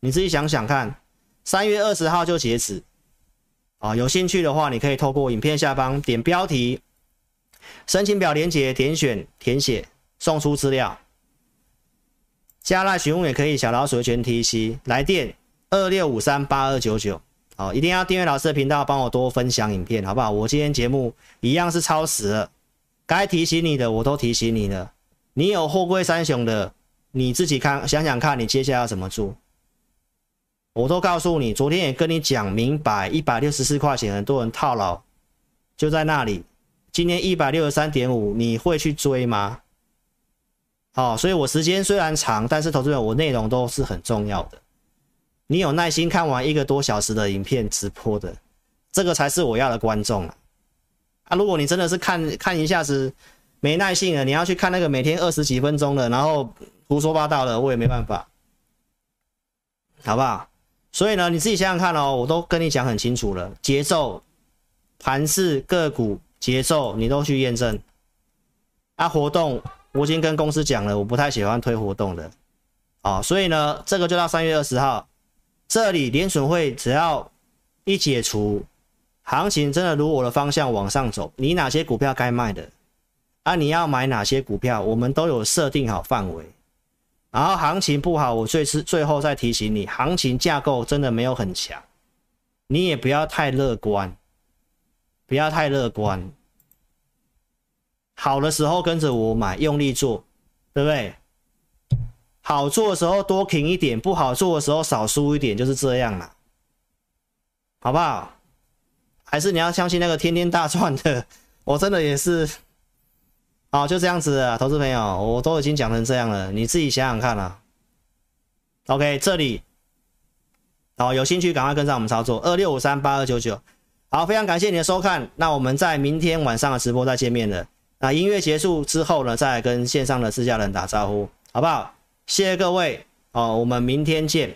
你自己想想看，三月二十号就截止，啊，有兴趣的话，你可以透过影片下方点标题、申请表连接，点选填写，送出资料，加赖询问也可以，小老鼠全 TC 来电二六五三八二九九，好，一定要订阅老师的频道，帮我多分享影片，好不好？我今天节目一样是超时了，该提醒你的我都提醒你了，你有货柜三雄的。你自己看，想想看，你接下来要怎么做？我都告诉你，昨天也跟你讲明白，一百六十四块钱，很多人套牢，就在那里。今天一百六十三点五，你会去追吗？好，所以我时间虽然长，但是投资者我内容都是很重要的。你有耐心看完一个多小时的影片直播的，这个才是我要的观众啊！啊，如果你真的是看看一下子没耐性了，你要去看那个每天二十几分钟的，然后。胡说八道的，我也没办法，好不好？所以呢，你自己想想看哦，我都跟你讲很清楚了，节奏、盘势、个股节奏，你都去验证。啊，活动我已经跟公司讲了，我不太喜欢推活动的，啊，所以呢，这个就到三月二十号，这里联准会只要一解除，行情真的如我的方向往上走，你哪些股票该卖的，啊，你要买哪些股票，我们都有设定好范围。然后行情不好，我最是最后再提醒你，行情架构真的没有很强，你也不要太乐观，不要太乐观。好的时候跟着我买，用力做，对不对？好做的时候多挺一点，不好做的时候少输一点，就是这样啦，好不好？还是你要相信那个天天大赚的，我真的也是。好，就这样子，投资朋友，我都已经讲成这样了，你自己想想看啦。OK，这里，好，有兴趣赶快跟上我们操作，二六五三八二九九。好，非常感谢你的收看，那我们在明天晚上的直播再见面了。那音乐结束之后呢，再跟线上的自家人打招呼，好不好？谢谢各位，哦，我们明天见。